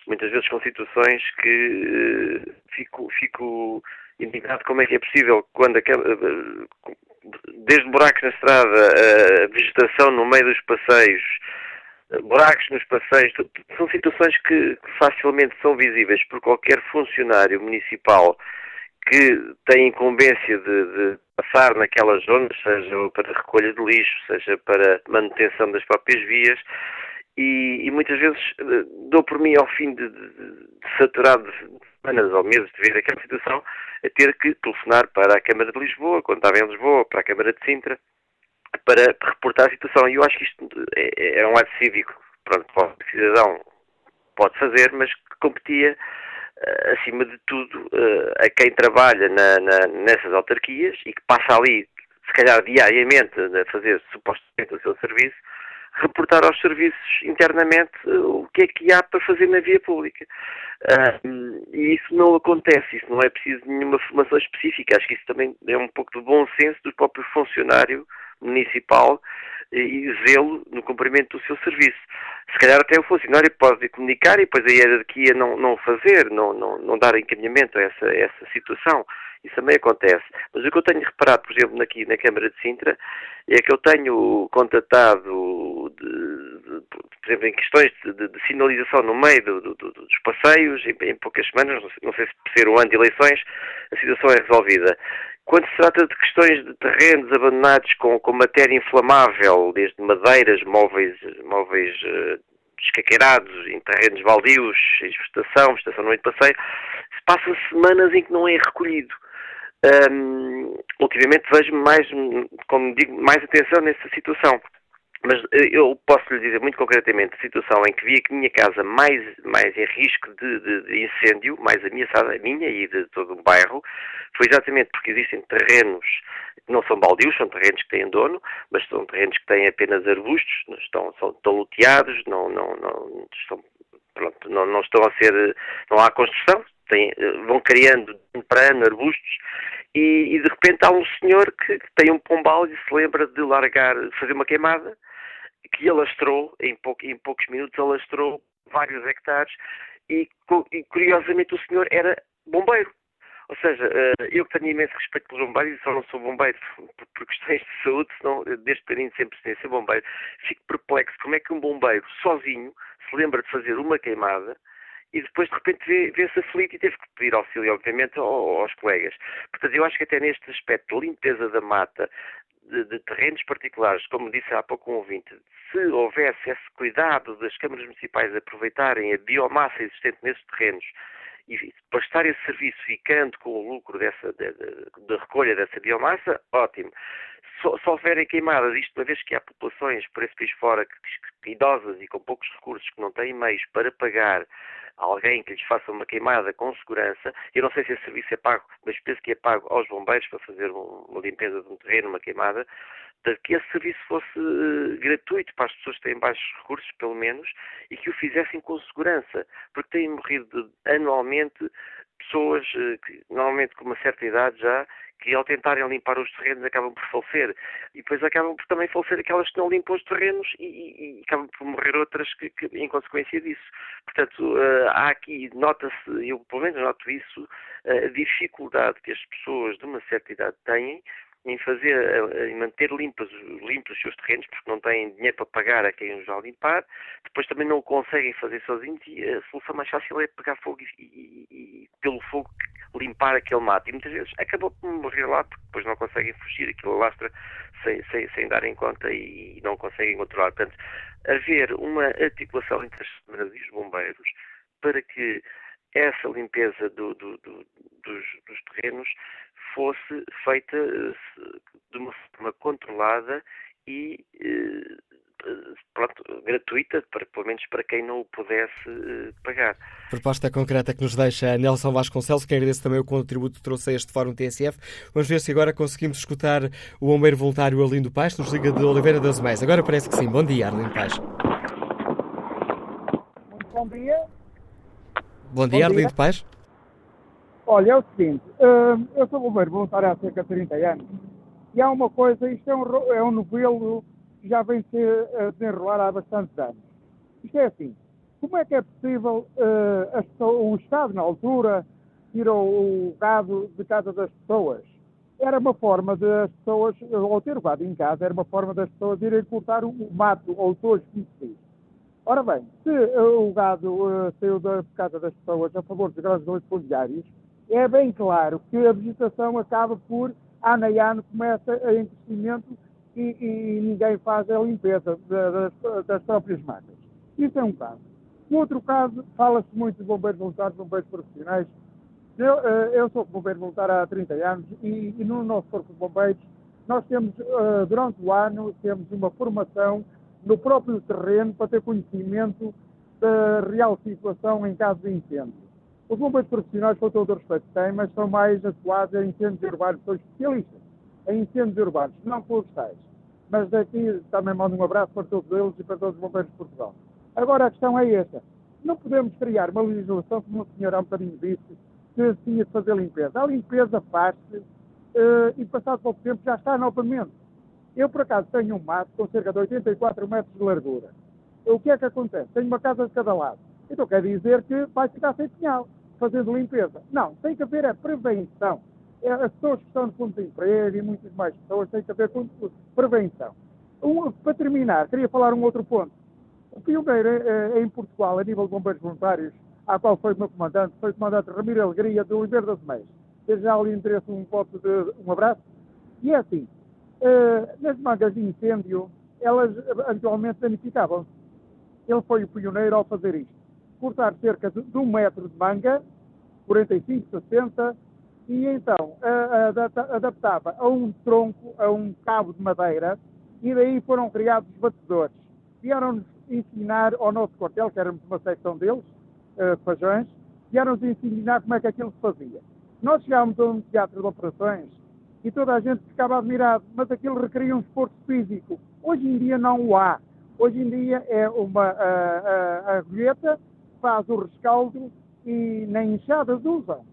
muitas vezes com situações que uh, fico, fico indignado como é que é possível quando desde buracos na estrada, a vegetação no meio dos passeios, buracos nos passeios, são situações que facilmente são visíveis por qualquer funcionário municipal que tem incumbência de, de, passar naquelas zonas, seja para recolha de lixo, seja para manutenção das próprias vias, e, e muitas vezes eh, dou por mim ao fim de, de, de saturado de semanas ou meses de ver aquela situação, a ter que telefonar para a Câmara de Lisboa, quando estava em Lisboa, para a Câmara de Sintra, para reportar a situação. E eu acho que isto é, é um ato cívico, pronto, o cidadão pode fazer, mas que competia acima de tudo, eh, a quem trabalha na, na, nessas autarquias e que passa ali, se calhar diariamente, a fazer supostamente o seu serviço, reportar aos serviços internamente eh, o que é que há para fazer na via pública. e isso não acontece, isso não é preciso nenhuma formação específica. Acho que isso também é um pouco de bom senso do próprio funcionário municipal e zelo no cumprimento do seu serviço. Se calhar até o funcionário pode comunicar e depois a hierarquia não, não fazer, não, não, não dar encaminhamento a essa, a essa situação. Isso também acontece. Mas o que eu tenho reparado, por exemplo, aqui na Câmara de Sintra, é que eu tenho contatado, de, de, por exemplo, em questões de, de sinalização no meio do, do, dos passeios, em, em, poucas semanas, não sei, não sei se por ser o ano de eleições, a situação é resolvida. Quando se trata de questões de terrenos abandonados com, com matéria inflamável, desde madeiras, móveis, móveis uh, em terrenos baldios, em vegetação, vegetação no meio de passeio, se passam semanas em que não é recolhido. Um, ultimamente vejo mais, como digo, mais atenção nessa situação. Mas eh, eu posso lhe dizer muito concretamente a situação em que vi a minha casa mais, mais em risco de, de, de, incêndio, mais ameaçada, a minha e de todo o bairro, foi exatamente porque existem terrenos que não são baldios, são terrenos que têm dono, mas são terrenos que têm apenas arbustos, não estão, são, estão loteados, não, não, não, estão, pronto, não, não estão a ser, não há construção, têm, vão criando para ano arbustos e, e, de repente há um senhor que, que tem um pombal e se lembra de largar, fazer uma queimada que alastrou, em, pou, em poucos minutos, alastrou vários hectares e, e, curiosamente o senhor era bombeiro. Ou seja, eh, eu que tenho imenso respeito pelos bombeiros e só não sou bombeiro por, questões de saúde, senão desde pequenino sempre sem ser bombeiro, fico perplexo como é que um bombeiro sozinho se lembra de fazer uma queimada e depois de repente vê-se aflito e teve que pedir auxílio, obviamente, aos colegas. Portanto, eu acho que até neste aspecto de limpeza da mata, de, de, terrenos particulares, como disse há pouco um ouvinte, se houvesse esse cuidado das câmaras municipais de aproveitarem a biomassa existente nesses terrenos e prestar esse serviço ficando com o lucro dessa, da recolha dessa biomassa, ótimo. Se, se houverem queimadas, isto uma vez que há populações por esse país fora que, que, idosas e com poucos recursos que não têm meios para pagar alguém que lhes faça uma queimada com segurança. Eu não sei se esse serviço é pago, mas penso que é pago aos bombeiros para fazer uma limpeza de um terreno, uma queimada, que esse serviço fosse uh, gratuito para as pessoas que têm baixos recursos, pelo menos, e que o fizessem com segurança, porque têm morrido anualmente pessoas, uh, que, normalmente com uma certa idade já, que ao tentarem limpar os terrenos acabam por falecer. E depois acabam por também falecer aquelas que não limpam os terrenos e, e, e acabam por morrer outras que, que, em consequência disso. Portanto, uh, há aqui, nota-se, eu pelo menos noto isso, uh, a dificuldade que as pessoas de uma certa idade têm em fazer, em manter limpos, limpos os seus terrenos, porque não têm dinheiro para pagar a quem os vai limpar, depois também não o conseguem fazer sozinhos e a solução mais fácil é pegar fogo e, e, e pelo fogo limpar aquele mato. E muitas vezes acabou por morrer lá, porque depois não conseguem fugir, aquilo lastra sem, sem, sem dar em conta e, não conseguem controlar. Portanto, haver uma articulação entre as câmaras e os bombeiros para que essa limpeza do, do, do, dos, dos terrenos fosse feita de uma forma controlada e eh, pronto, gratuita, para, pelo menos para quem não o pudesse eh, pagar. Proposta concreta que nos deixa Nelson Vasconcelos, que agradeço também o contributo que trouxe a este Fórum TSF. Vamos ver se agora conseguimos escutar o bombeiro voluntário Arlindo Paz, que nos liga de Oliveira das Meias. Agora parece que sim. Bom dia, Arlindo Paz. Muito bom dia. Bom dia, bom Arlindo dia. Paz. Olha, é o seguinte, hum, eu sou bombeiro voluntário há cerca de 30 anos e há uma coisa, isto é um, é um novelo que já vem se a desenrolar há bastantes anos. Isto é assim, como é que é possível uh, o Estado, na altura, tirar o gado de casa das pessoas? Era uma forma das pessoas, ou ter o gado em casa, era uma forma das pessoas irem cortar o, mato ou todos conhecidos. Ora bem, se uh, o gado saiu da casa das pessoas a favor dos grandes fundiários, é bem claro que a vegetação acaba por, ano a ano, começa em crescimento e, e ninguém faz a limpeza das, das, próprias matas. Isso é um caso. No outro caso, fala-se muito de bombeiros voluntários, bombeiros profissionais. Eu, eh, eu sou bombeiro voluntário há 30 anos e, e no nosso corpo de bombeiros nós temos, eh, durante o ano, temos uma formação no próprio terreno para ter conhecimento da real situação em caso de incêndio. Os bombeiros profissionais, com todo o respeito que têm, mas são mais atuados em incêndios urbanos, são especialistas em incêndios urbanos, não florestais. Mas daqui também mando um abraço para todos eles e para todos os bombeiros de Portugal. Agora a questão é esta. Não podemos criar uma legislação, como o senhor há um bocadinho disse, que tinha de fazer limpeza. A limpeza faz-se uh, e passado pouco tempo já está novamente. Eu, por acaso, tenho um mato com cerca de 84 metros de largura. O que é que acontece? Tenho uma casa de cada lado. Então quer dizer que vai ficar sem pinhal fazendo limpeza. Não, tem que haver a prevenção. É, as pessoas que estão no fundo de emprego e muitas mais pessoas têm que haver prevenção. Um, para terminar, queria falar um outro ponto. O pioneiro é, em Portugal, a nível de bombeiros voluntários, a qual foi o meu comandante, foi o comandante Ramiro Alegria, de Oliveira das Meias. Desde já lhe interesse um um abraço. E é assim, uh, nas mangas de incêndio, elas habitualmente danificavam-se. Ele foi o pioneiro ao fazer isto. Cortar cerca de, de um metro de manga, 45, 60, e então adaptava a um tronco, a um cabo de madeira, e daí foram criados os batedores. Vieram-nos ensinar ao nosso quartel, que éramos uma secção deles, uh, Fajões, vieram-nos ensinar como é que aquilo se fazia. Nós chegámos a um teatro de operações e toda a gente ficava admirado, mas aquilo requeria um esforço físico. Hoje em dia não o há. Hoje em dia é uma a, agulheta, faz o rescaldo e nem enxadas usam.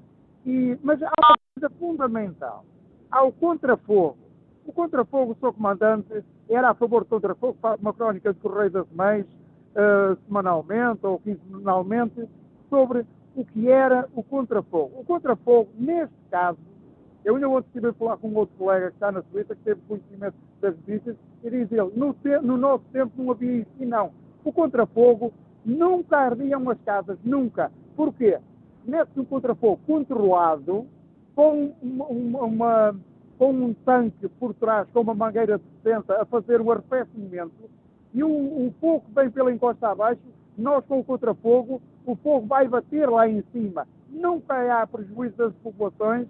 E, mas há uma coisa fundamental. Há o contrafogo. O contrafogo, o seu comandante, era a favor do contrafogo, faz uma crónica de Correio das Mães, uh, semanalmente ou quinzenalmente, sobre o que era o contrafogo. O contrafogo, neste caso, eu ainda ontem estive a falar com um outro colega que está na Suíça, que teve conhecimento das notícias, e diz ele, no, te, no nosso tempo não havia isso. E não. O contrafogo nunca ardiam as casas, nunca. Porquê? Mete-se um contrafogo controlado, com uma, uma, com um tanque por trás, com uma mangueira de 60, a fazer um arrefecimento, e o, o fogo vem pela encosta abaixo, nós com o contrafogo, o fogo vai bater lá em cima. Nunca há prejuízo das populações,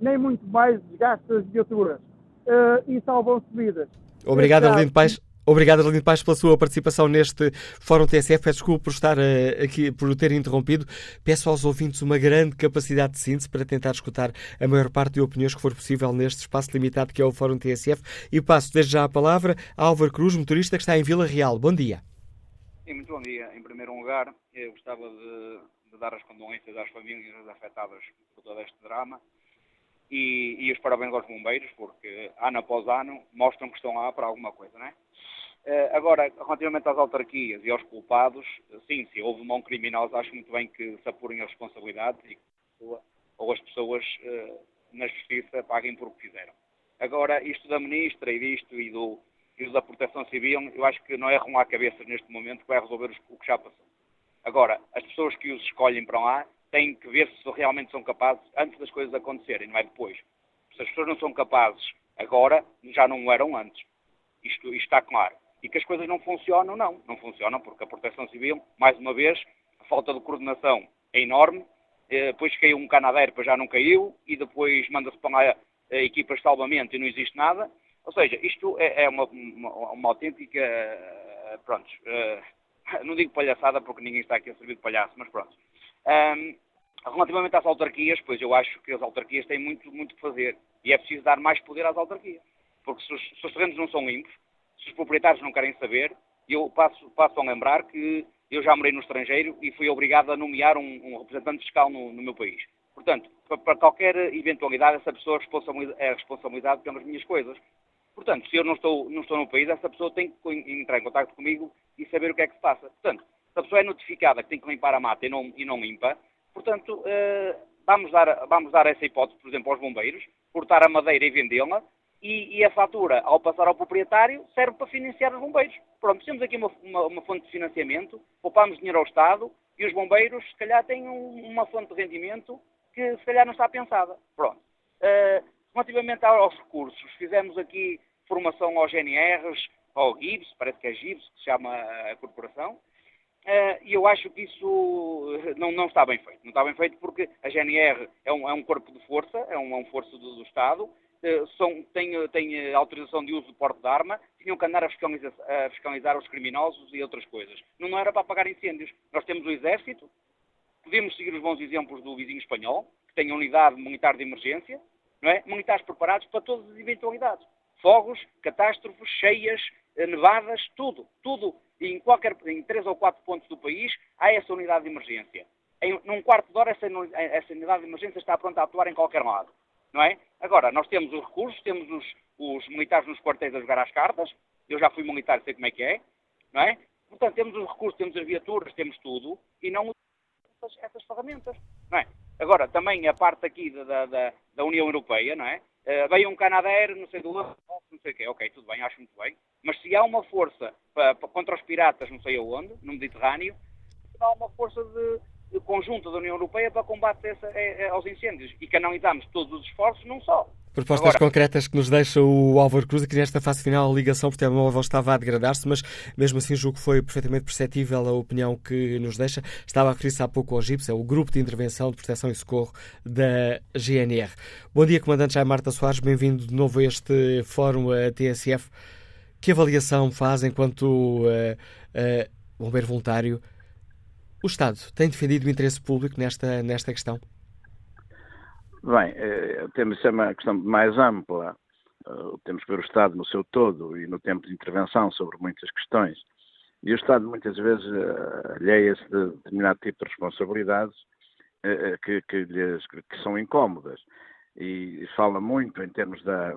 nem muito mais desgaste das viaturas. Uh, e salvam-se vidas. Obrigado, Arlindo Paes. Obrigado, Arlindo Paes, pela sua participação neste Fórum TSF. Peço desculpa por estar uh, aqui, por ter interrompido. Peço aos ouvintes uma grande capacidade de síntese para tentar escutar a maior parte de opiniões que for possível neste espaço limitado que é o Fórum TSF. E passo desde já a palavra a Álvaro Cruz, motorista que está em Vila Real. Bom dia. Sim, muito bom dia. Em primeiro lugar, eu gostava de, de dar as condolências às famílias afetadas por todo este drama e, e os parabéns aos bombeiros, porque ano após ano mostram que estão lá para alguma coisa, não é? Uh, agora, relativamente às autarquias e aos culpados, sim, se houve mão criminosa, acho muito bem que se apurem as responsabilidades e ou as pessoas uh, na justiça paguem por o que fizeram. Agora, isto da ministra e disto e do, e da proteção civil, eu acho que não é arrumar cabeças neste momento que vai resolver o que já passou. Agora, as pessoas que os escolhem para lá têm que ver se realmente são capazes antes das coisas acontecerem, não é depois. Se as pessoas não são capazes agora, já não eram antes. Isto, isto está claro. E que as coisas não funcionam, não. Não funcionam porque a proteção civil, mais uma vez, a falta de coordenação é enorme. Eh, depois caiu um canadeiro, depois já não caiu, e depois manda-se para lá eh, equipas de salvamento e não existe nada. Ou seja, isto é, é uma, uma, uma, autêntica, eh, pronto, não digo palhaçada porque ninguém está aqui a servir de palhaço, mas pronto. Relativamente às autarquias, pois eu acho que as autarquias têm muito, muito que fazer e é preciso dar mais poder às autarquias. Porque se os, se os terrenos não são limpos, se os proprietários não querem saber, eu passo, passo a lembrar que eu já morei no estrangeiro e fui obrigado a nomear um, um representante fiscal no, no, meu país. Portanto, para, para, qualquer eventualidade, essa pessoa é responsabilizada pelas minhas coisas. Portanto, se eu não estou, não estou no país, essa pessoa tem que entrar em contato comigo e saber o que é que se passa. Portanto, se a pessoa é notificada que tem que limpar a mata e não, e não limpa, portanto, eh, vamos, dar, vamos dar essa hipótese, por exemplo, aos bombeiros, cortar a madeira e vendê-la, e, e, a fatura, ao passar ao proprietário, serve para financiar os bombeiros. Pronto, temos aqui uma, uma, uma fonte de financiamento, poupamos dinheiro ao Estado, e os bombeiros, se calhar, têm um, uma fonte de rendimento que, se calhar, não está pensada. Pronto. Uh, relativamente aos recursos, fizemos aqui formação aos GNRs, ao GIBS, parece que é GIBS que se chama a corporação, eh, e eu acho que isso eh, não, não, está bem feito. Não está bem feito porque a GNR é um, é um corpo de força, é um, é um força do, do Estado, são, tem, tem autorização de uso de porte de arma, tinham que andar a fiscalizar, a fiscalizar os criminosos e outras coisas. Não, era para apagar incêndios. Nós temos o Exército, podemos seguir os bons exemplos do vizinho espanhol, que tem unidade militar de emergência, não é? militares preparados para todas as eventualidades. Fogos, catástrofes, cheias, nevadas, tudo, tudo em, qualquer, em três ou quatro pontos do país há essa unidade de emergência. Em, num quarto de hora essa, essa unidade de emergência está pronta a atuar em qualquer lado. Não é? Agora, nós temos os recursos, temos os, os militares nos quartéis a jogar às cartas, eu já fui militar, sei como é que é, não é? Portanto, temos os recursos, temos as viaturas, temos tudo, e não essas, essas ferramentas, não é? Agora, também a parte aqui da, da, da União Europeia, não é? Uh, veio um canadeiro, não sei do outro, não sei o quê, ok, tudo bem, acho muito bem, mas se há uma força para, contra os piratas, não sei aonde, no Mediterrâneo, há uma força de, conjunta da União Europeia para combate essa, aos incêndios e canalizamos todos os esforços num só. Propostas Agora, concretas que nos deixa o Álvaro Cruz, aqui nesta fase final a ligação por telemóvel estava a degradar-se, mas mesmo assim julgo que foi perfeitamente perceptível a opinião que nos deixa. Estava a referir-se há pouco ao GIPS, é o Grupo de Intervenção de Proteção e Socorro da GNR. Bom dia, Comandante Jaime Marta Soares, bem-vindo de novo a este fórum a TSF. Que avaliação faz enquanto uh, uh, bombeiro voluntário? O Estado tem defendido o interesse público nesta, nesta questão? Bem, eh, temos é uma questão mais ampla. Uh, temos que ver o Estado no seu todo e no tempo de intervenção sobre muitas questões. E o Estado muitas vezes uh, alheia-se de determinado tipo de responsabilidades uh, que, que, lhes, que, são incómodas. E fala muito em termos da,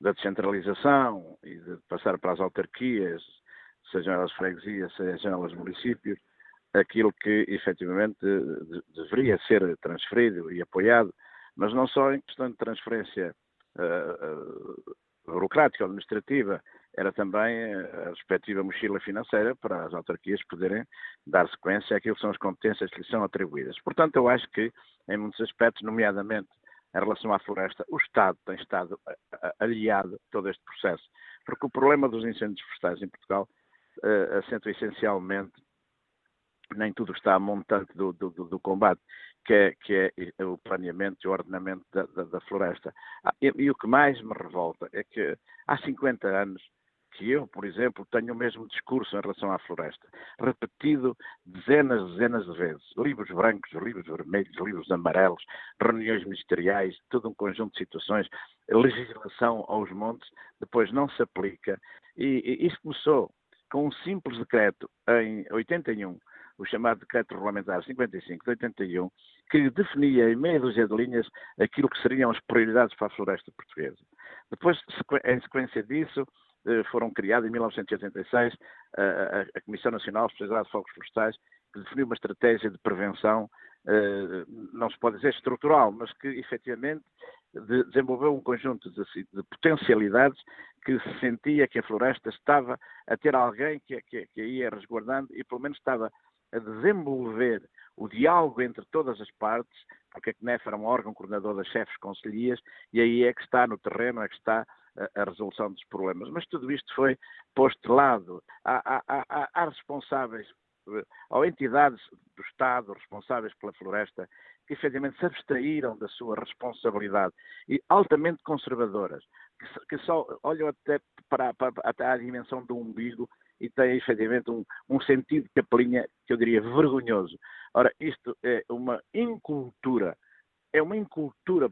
da descentralização e de passar para as autarquias, sejam elas freguesias, sejam elas municípios, aquilo que efetivamente deveria ser transferido e apoiado, mas não só em questão de transferência uh, uh, burocrática ou administrativa, era também a respectiva mochila financeira para as autarquias poderem dar sequência àquilo que são as competências que lhes são atribuídas. Portanto, eu acho que, em muitos aspectos, nomeadamente em relação à floresta, o Estado tem estado aliado a todo este processo, porque o problema dos incêndios florestais em Portugal uh, acentua essencialmente nem tudo está a montante do, do, do combate, que é, que é, o planeamento e o ordenamento da, da, da floresta. Ah, e, e, o que mais me revolta é que há 50 anos que eu, por exemplo, tenho o mesmo discurso em relação à floresta, repetido dezenas, dezenas de vezes. Livros brancos, livros vermelhos, livros amarelos, reuniões ministeriais, todo um conjunto de situações, legislação aos montes, depois não se aplica. E, e isso começou com um simples decreto em 81, o chamado Decreto Regulamentar 55 de 81, que definia em meia dúzia de linhas aquilo que seriam as prioridades para a floresta portuguesa. Depois, em sequência disso, eh, foram criadas em 1986 a, Comissão Nacional Especializada de Fogos Florestais, que definiu uma estratégia de prevenção, eh, não se pode dizer estrutural, mas que efetivamente desenvolveu um conjunto de, de potencialidades que se sentia que a floresta estava a ter alguém que, que, que ia resguardando e pelo menos estava a desenvolver o diálogo entre todas as partes, porque a CNEF era um órgão coordenador das chefes conselhias, e aí é que está no terreno, é que está a, a resolução dos problemas. Mas tudo isto foi posto de lado. Há, há, há, há responsáveis, ou entidades do Estado responsáveis pela floresta, que efetivamente se abstraíram da sua responsabilidade e altamente conservadoras, que, que só olham até para, para, até a dimensão do umbigo e tem efetivamente um, um sentido de capelinha que eu diria vergonhoso. Ora, isto é uma incultura, é uma incultura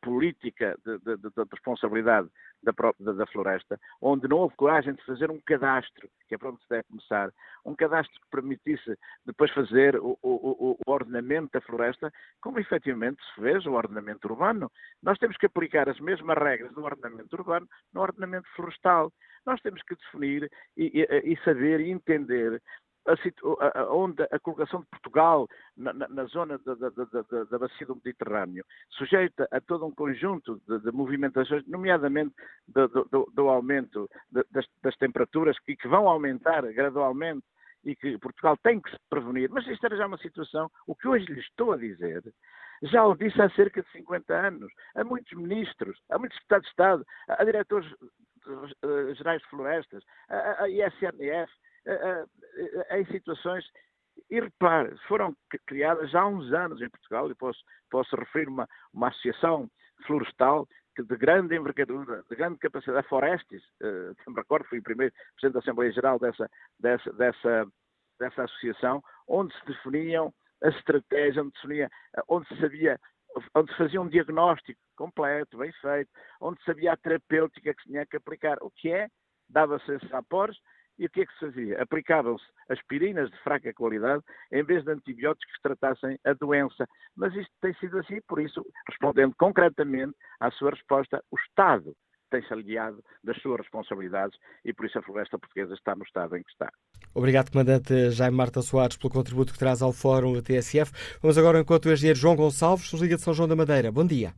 política de, de, de responsabilidade da, da, da, floresta, onde não houve coragem de fazer um cadastro, que é para onde se deve começar, um cadastro que permitisse depois fazer o, o, o, ordenamento da floresta, como efetivamente se fez o ordenamento urbano. Nós temos que aplicar as mesmas regras do ordenamento urbano no ordenamento florestal. Nós temos que definir e, e, e saber e entender a, a, onde a colocação de Portugal na, na, na zona da, da, da, da, bacia do Mediterrâneo, sujeita a todo um conjunto de, de movimentações, nomeadamente do, do, do aumento das, das, temperaturas, que, que vão aumentar gradualmente e que Portugal tem que se prevenir. Mas isto era já uma situação, o que hoje lhe estou a dizer, já o disse há cerca de 50 anos, a muitos ministros, a muitos deputados de Estado, a diretores eh, gerais de florestas, a, a ISNF, em situações. E repare, foram criadas há uns anos em Portugal, e posso, posso referir uma, uma associação florestal de grande envergadura, de grande capacidade, Forestes, uh, me recordo, fui o primeiro Presidente da Assembleia Geral dessa, dessa, dessa, dessa associação, onde se definiam a estratégia, onde se, onde se sabia, onde se fazia um diagnóstico completo, bem feito, onde se sabia a terapêutica que se tinha que aplicar. O que é? Dava-se esses rapores e o que é que se fazia? Aplicavam-se aspirinas de fraca qualidade em vez de antibióticos que tratassem a doença. Mas isto tem sido assim, por isso, respondendo concretamente à sua resposta, o Estado tem-se aliado das suas responsabilidades e por isso a floresta portuguesa está no estado em que está. Obrigado, Comandante Jaime Marta Soares, pelo contributo que traz ao Fórum TSF. Vamos agora enquanto o engenheiro João Gonçalves, nos Liga de São João da Madeira. Bom dia.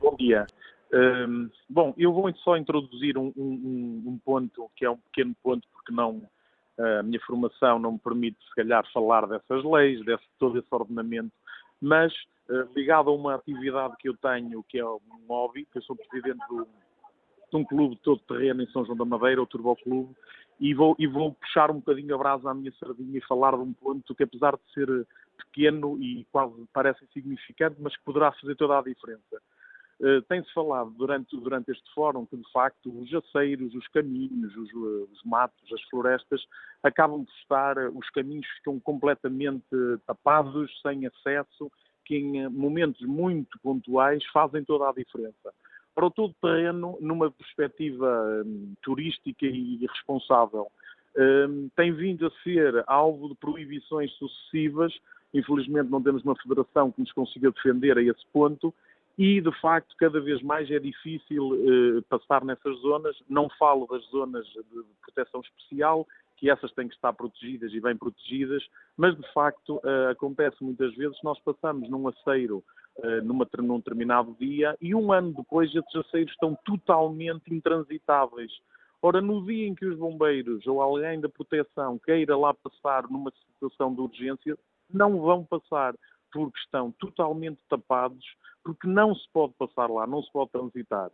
Bom dia. Um, bom, eu vou só introduzir um, um, um, ponto que é um pequeno ponto, porque não a minha formação não me permite, se calhar, falar dessas leis, desse todo esse ordenamento, mas ligado a uma atividade que eu tenho, que é um hobby, que eu sou presidente do, de um clube todo terreno em São João da Madeira, o Turbo Clube, e vou, e vou puxar um bocadinho a brasa à minha sardinha e falar de um ponto que, apesar de ser pequeno e quase parece insignificante, mas que poderá fazer toda a diferença. Uh, Tem-se falado durante, durante este fórum que, de facto, os aceiros, os caminhos, os, os, matos, as florestas, acabam por estar, os caminhos ficam completamente tapados, sem acesso, que em momentos muito pontuais fazem toda a diferença. Para o todo terreno, numa perspectiva hum, turística e responsável, hum, tem vindo a ser alvo de proibições sucessivas. Infelizmente, não temos uma federação que nos consiga defender a esse ponto. E, de facto, cada vez mais é difícil eh, passar nessas zonas. Não falo das zonas de proteção especial, que essas têm que estar protegidas e bem protegidas, mas de facto uh, acontece muitas vezes nós passamos num aceiro uh, numa, num determinado dia e um ano depois esses aceiros estão totalmente intransitáveis. Ora, no dia em que os bombeiros ou alguém da proteção queira lá passar numa situação de urgência, não vão passar porque estão totalmente tapados, porque não se pode passar lá, não se pode transitar.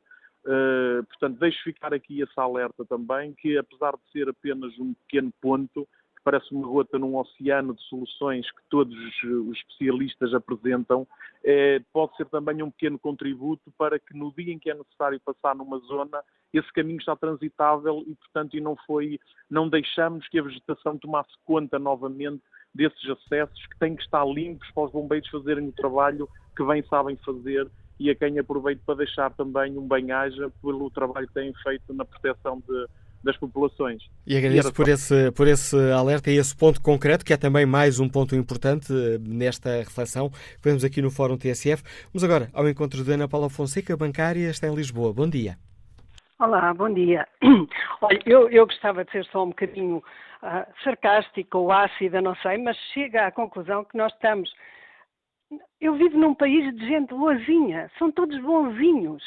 Uh, portanto, deixo ficar aqui essa alerta também, que apesar de ser apenas um pequeno ponto, que parece uma gota num oceano de soluções que todos os especialistas apresentam, eh, pode ser também um pequeno contributo para que no dia em que é necessário passar numa zona, esse caminho está transitável e, portanto, e não foi, não deixamos que a vegetação tomasse conta novamente desses acessos que têm que estar limpos para os bombeiros fazerem o trabalho que bem sabem fazer e a quem aproveito para deixar também um bem-aja pelo trabalho que têm feito na proteção de, das populações. E agradeço e por, esse, por esse alerta e esse ponto concreto, que é também mais um ponto importante eh, nesta reflexão que vemos aqui no Fórum TSF. Vamos agora ao encontro de Ana Paula Fonseca, bancária, está em Lisboa. Bom dia. Olá, bom dia. Olha, eu, eu gostava de ser só um bocadinho uh, sarcástica ou ácida, não sei, mas chega à conclusão que nós estamos eu vivo num país de gente boazinha, são todos bonzinhos.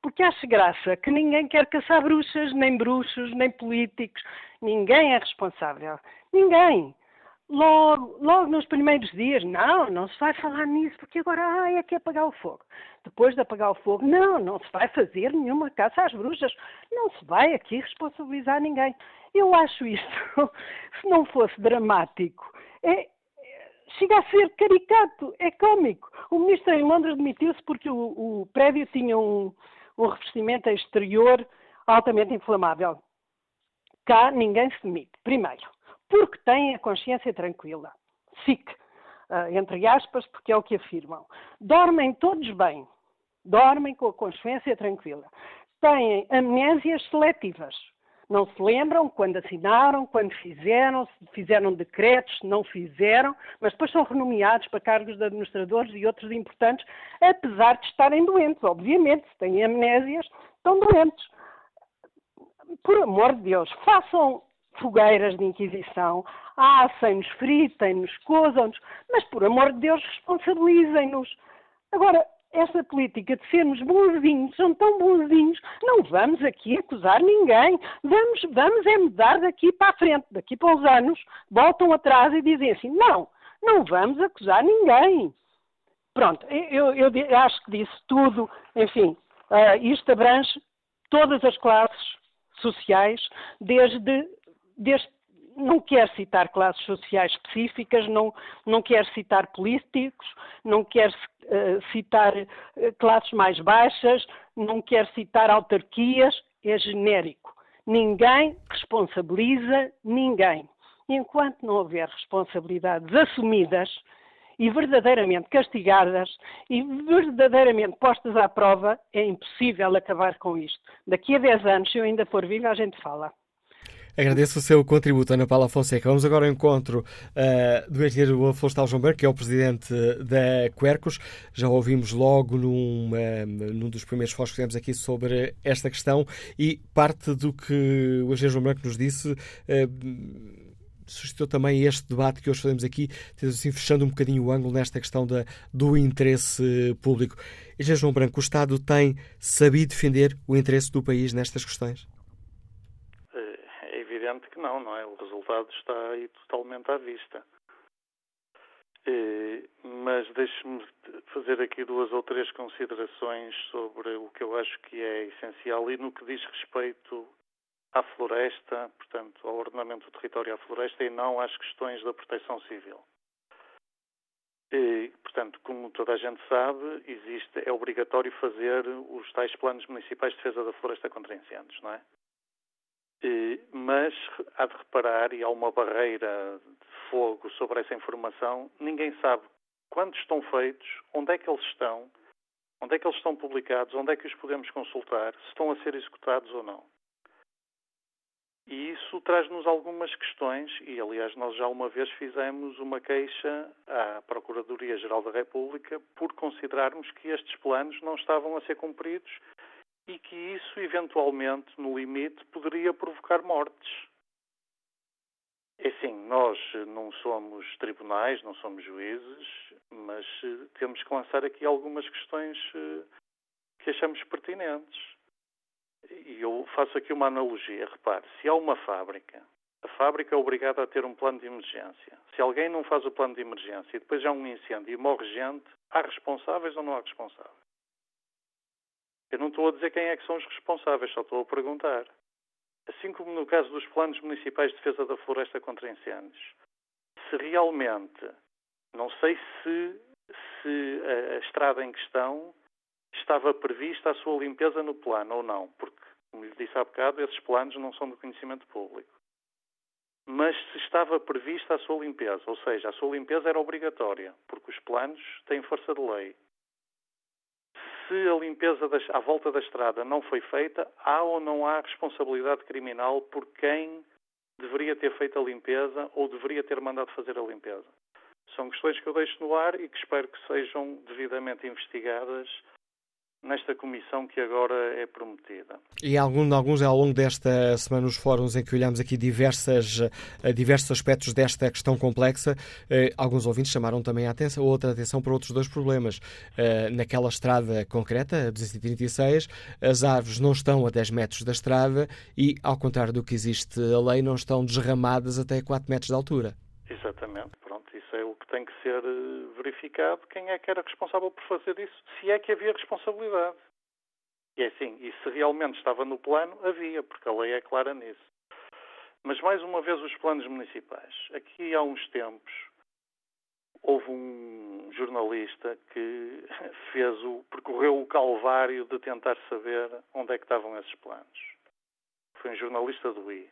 Porque acho graça que ninguém quer caçar bruxas, nem bruxos, nem políticos. Ninguém é responsável. Ninguém. Logo, logo nos primeiros dias, não, não se vai falar nisso, porque agora ai, é que é apagar o fogo. Depois de apagar o fogo, não, não se vai fazer nenhuma caça às bruxas. Não se vai aqui responsabilizar ninguém. Eu acho isso, se não fosse dramático, é, chega a ser caricato, é cômico. O ministro em Londres demitiu-se porque o, o, prédio tinha um, um revestimento exterior altamente inflamável. Cá ninguém se demite. Primeiro, porque têm a consciência tranquila. SIC, uh, entre aspas, porque é o que afirmam. Dormem todos bem. Dormem com a consciência tranquila. Têm amnésias seletivas não se lembram quando assinaram, quando fizeram, se fizeram decretos, se não fizeram, mas depois são renomeados para cargos de administradores e outros importantes, apesar de estarem doentes, obviamente, se têm amnésias, estão doentes. Por amor de Deus, façam fogueiras de inquisição, assem-nos, fritem-nos, cozam-nos, mas por amor de Deus, responsabilizem-nos. Agora, essa política de sermos bonzinhos, são tão bonzinhos, não vamos aqui acusar ninguém. Vamos, vamos é mudar daqui para a frente, daqui para uns anos, voltam atrás e dizem assim, não, não vamos acusar ninguém. Pronto, eu, eu, eu acho que disse tudo, enfim, uh, isto abrange todas as classes sociais, desde, desde não quer citar classes sociais específicas, não, não quer citar políticos, não quer uh, citar uh, classes mais baixas, não quer citar autarquias, é genérico. Ninguém responsabiliza ninguém. Enquanto não houver responsabilidades assumidas e verdadeiramente castigadas e verdadeiramente postas à prova, é impossível acabar com isto. Daqui a 10 anos, se eu ainda for viva, a gente fala. Agradeço o seu contributo, Ana Paula Fonseca. Vamos agora ao encontro uh, do engenheiro Florestal João que é o presidente da Quercos. Já ouvimos logo num, uh, num dos primeiros fóruns que fizemos aqui sobre esta questão e parte do que o engenheiro João Berg nos disse. Uh, suscitou também este debate que hoje fazemos aqui, assim, fechando um bocadinho o ângulo nesta questão da, do interesse público. Engenheiro João Branco, o Estado tem sabido defender o interesse do país nestas questões? Que não, não é? O resultado está aí totalmente à vista. E, mas deixe-me fazer aqui duas ou três considerações sobre o que eu acho que é essencial e no que diz respeito à floresta, portanto, ao ordenamento do território à floresta e não às questões da proteção civil. E, portanto, como toda a gente sabe, existe, é obrigatório fazer os tais planos municipais de defesa da floresta contra incêndios, não é? Mas há de reparar, e há uma barreira de fogo sobre essa informação, ninguém sabe quantos estão feitos, onde é que eles estão, onde é que eles estão publicados, onde é que os podemos consultar, se estão a ser executados ou não. E isso traz-nos algumas questões, e aliás, nós já uma vez fizemos uma queixa à Procuradoria-Geral da República por considerarmos que estes planos não estavam a ser cumpridos e que isso, eventualmente, no limite, poderia provocar mortes. É assim, nós não somos tribunais, não somos juízes, mas eh, temos que lançar aqui algumas questões eh, que achamos pertinentes. E eu faço aqui uma analogia. Repare, se há uma fábrica, a fábrica é obrigada a ter um plano de emergência. Se alguém não faz o plano de emergência e depois há um incêndio e morre gente, há responsáveis ou não há responsáveis? Eu não estou a dizer quem é que são os responsáveis, só estou a perguntar. Assim como no caso dos planos municipais de defesa da floresta contra incêndios, se realmente, não sei se, se a, a estrada em questão estava prevista a sua limpeza no plano ou não, porque, como lhe disse há bocado, esses planos não são do conhecimento público. Mas se estava prevista a sua limpeza, ou seja, a sua limpeza era obrigatória, porque os planos têm força de lei. Se a limpeza das, à volta da estrada não foi feita, há ou não há responsabilidade criminal por quem deveria ter feito a limpeza ou deveria ter mandado fazer a limpeza? São questões que eu deixo no ar e que espero que sejam devidamente investigadas nesta comissão que agora é prometida. E algum, alguns ao longo desta semana nos fóruns em que olhamos aqui diversas, eh, diversos aspectos desta questão complexa, eh, alguns ouvintes chamaram também a atenção, outra atenção para outros dois problemas. Eh, naquela estrada concreta, a 236, as árvores não estão a 10 metros da estrada e, ao contrário do que existe a lei, não estão desramadas até 4 metros de altura. Exatamente tem que ser eh, verificado quem é que era responsável por fazer isso, se é que havia responsabilidade. E é assim, e se realmente estava no plano, havia, porque a lei é clara nisso. Mas mais uma vez os planos municipais. Aqui há uns tempos houve um jornalista que fez o, percorreu o calvário de tentar saber onde é que estavam esses planos. Foi um jornalista do I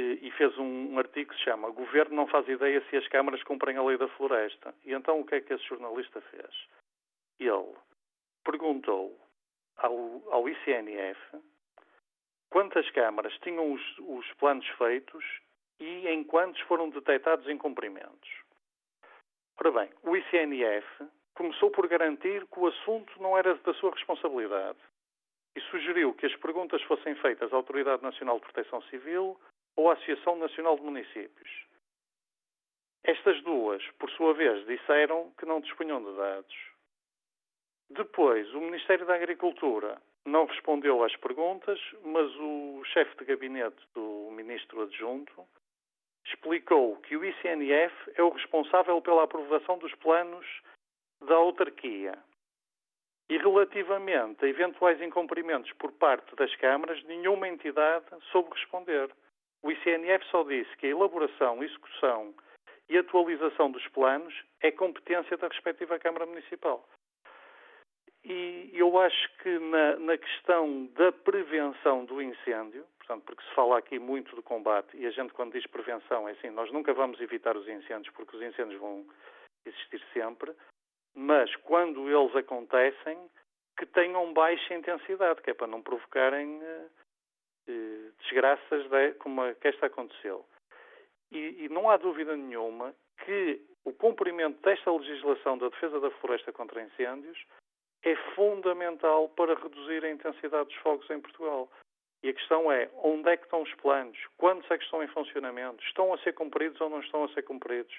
e fez um, artigo que se chama Governo não faz ideia se as câmaras cumprem a lei da floresta. E então o que é que esse jornalista fez? Ele perguntou ao, ao ICNF quantas câmaras tinham os, os planos feitos e em quantos foram detectados incumprimentos. Ora bem, o ICNF começou por garantir que o assunto não era da sua responsabilidade e sugeriu que as perguntas fossem feitas à Autoridade Nacional de Proteção Civil, ou a Associação Nacional de Municípios. Estas duas, por sua vez, disseram que não dispunham de dados. Depois, o Ministério da Agricultura não respondeu às perguntas, mas o chefe de gabinete do ministro adjunto explicou que o ICNF é o responsável pela aprovação dos planos da autarquia. E relativamente a eventuais incumprimentos por parte das câmaras, nenhuma entidade soube responder. O ICNF só disse que a elaboração, execução e atualização dos planos é competência da respectiva Câmara Municipal. E eu acho que na, na, questão da prevenção do incêndio, portanto, porque se fala aqui muito do combate, e a gente quando diz prevenção é assim, nós nunca vamos evitar os incêndios, porque os incêndios vão existir sempre, mas quando eles acontecem, que tenham baixa intensidade, que é para não provocarem uh, eh, desgraças de, como a que esta aconteceu. E, e não há dúvida nenhuma que o cumprimento desta legislação da defesa da floresta contra incêndios é fundamental para reduzir a intensidade dos fogos em Portugal. E a questão é, onde é que estão os planos? Quantos é que estão em funcionamento? Estão a ser cumpridos ou não estão a ser cumpridos?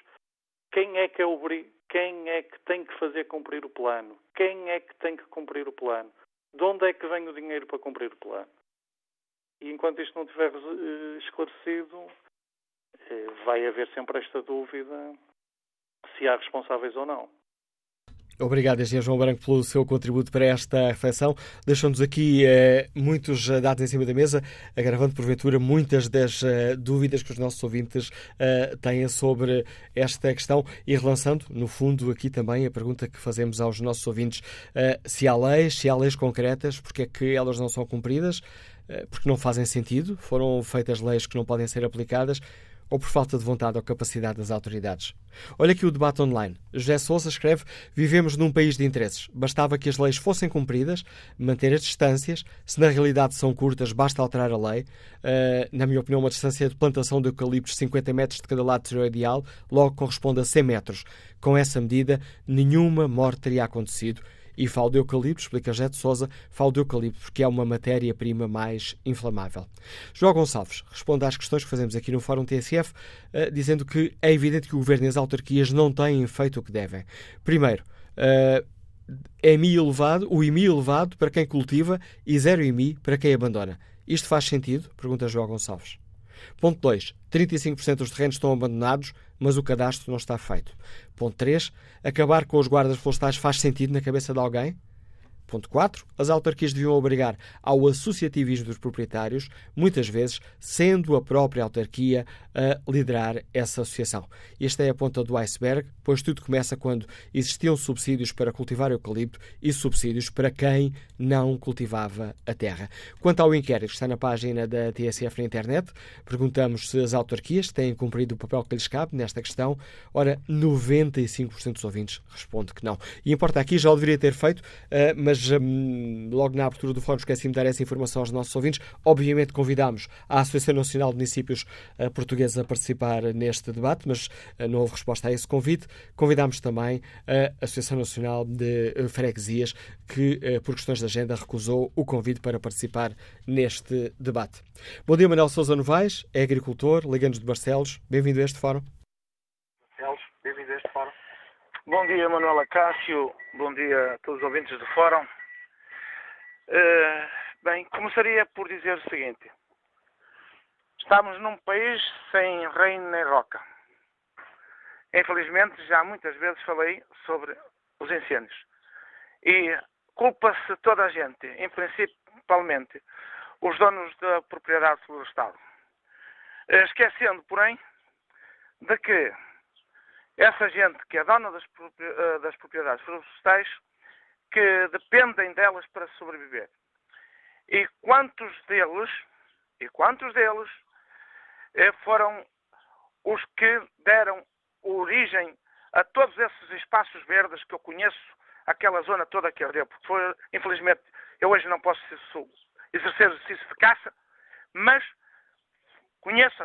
Quem é que, é obri... Quem é que tem que fazer cumprir o plano? Quem é que tem que cumprir o plano? De onde é que vem o dinheiro para cumprir o plano? E enquanto isto não estiver esclarecido, vai haver sempre esta dúvida se há responsáveis ou não. Obrigado, Engenheiro João Branco, pelo seu contributo para esta reflexão. Deixam-nos aqui eh, muitos eh, dados em cima da mesa, agravando porventura muitas das eh, dúvidas que os nossos ouvintes eh, têm sobre esta questão e relançando, no fundo, aqui também a pergunta que fazemos aos nossos ouvintes: eh, se há leis, se há leis concretas, porque é que elas não são cumpridas? Eh, porque não fazem sentido, foram feitas leis que não podem ser aplicadas ou por falta de vontade ou capacidade das autoridades. Olha aqui o debate online. José Sousa escreve: Vivemos num país de interesses. Bastava que as leis fossem cumpridas, manter as distâncias. Se na realidade são curtas, basta alterar a lei. Uh, na minha opinião, uma distância de plantação de eucaliptos de 50 metros de cada lado seria o ideal, logo corresponde a 100 metros. Com essa medida, nenhuma morte teria acontecido e falo de eucalipto, explica José de Souza, falo de eucalipto porque é uma matéria-prima mais inflamável. João Gonçalves responde às questões que fazemos aqui no Fórum TSF, uh, dizendo que é evidente que o governo e as autarquias não têm feito o que devem. Primeiro, uh, é IMI elevado, o IMI elevado para quem cultiva e zero IMI para quem abandona. Isto faz sentido? Pergunta João Gonçalves. Ponto 2. 35% dos terrenos estão abandonados, mas o cadastro não está feito. Ponto 3. Acabar com os guardas florestais faz sentido na cabeça de alguém? Ponto 4. As autarquias deviam obrigar ao associativismo dos proprietários, muitas vezes sendo a própria autarquia a liderar essa associação. Esta é a ponta do iceberg, pois tudo começa quando existiam subsídios para cultivar eucalipto e subsídios para quem não cultivava a terra. Quanto ao inquérito está na página da TSF na internet, perguntamos se as autarquias têm cumprido o papel que lhes cabe nesta questão. Ora, 95% dos ouvintes responde que não. E importa aqui, já o deveria ter feito, eh, mas mas hum, logo na abertura do fórum esqueci-me de dar essa informação aos nossos ouvintes. Obviamente convidámos a Associação Nacional de Municípios uh, Portugueses a participar neste debate, mas uh, não houve resposta a esse convite. Convidámos também a Associação Nacional de uh, Freguesias, que por questões de agenda recusou o convite para participar neste debate. Bom dia, Manuel Sousa Novaes, é agricultor, liga-nos de Barcelos. Bem-vindo a este fórum. Barcelos, bem-vindo a este fórum. Bom dia, Manuela Cássio. Bom dia a todos os ouvintes do Fórum. Uh, bem, começaria por dizer o seguinte. Estamos num país sem reino nem roca. Infelizmente, já muitas vezes falei sobre os incêndios. E culpa-se toda a gente, em principalmente os donos da propriedade florestal. Uh, esquecendo, porém, de que essa gente que é dona das, eh, das propriedades florestais, que dependem delas para sobreviver. E quantos deles, e quantos deles eh, foram os que deram origem a todos esses espaços verdes que eu conheço, aquela zona toda que ardeu, porque foi, infelizmente, eu hoje não posso exercer exercício de caça, mas conheço,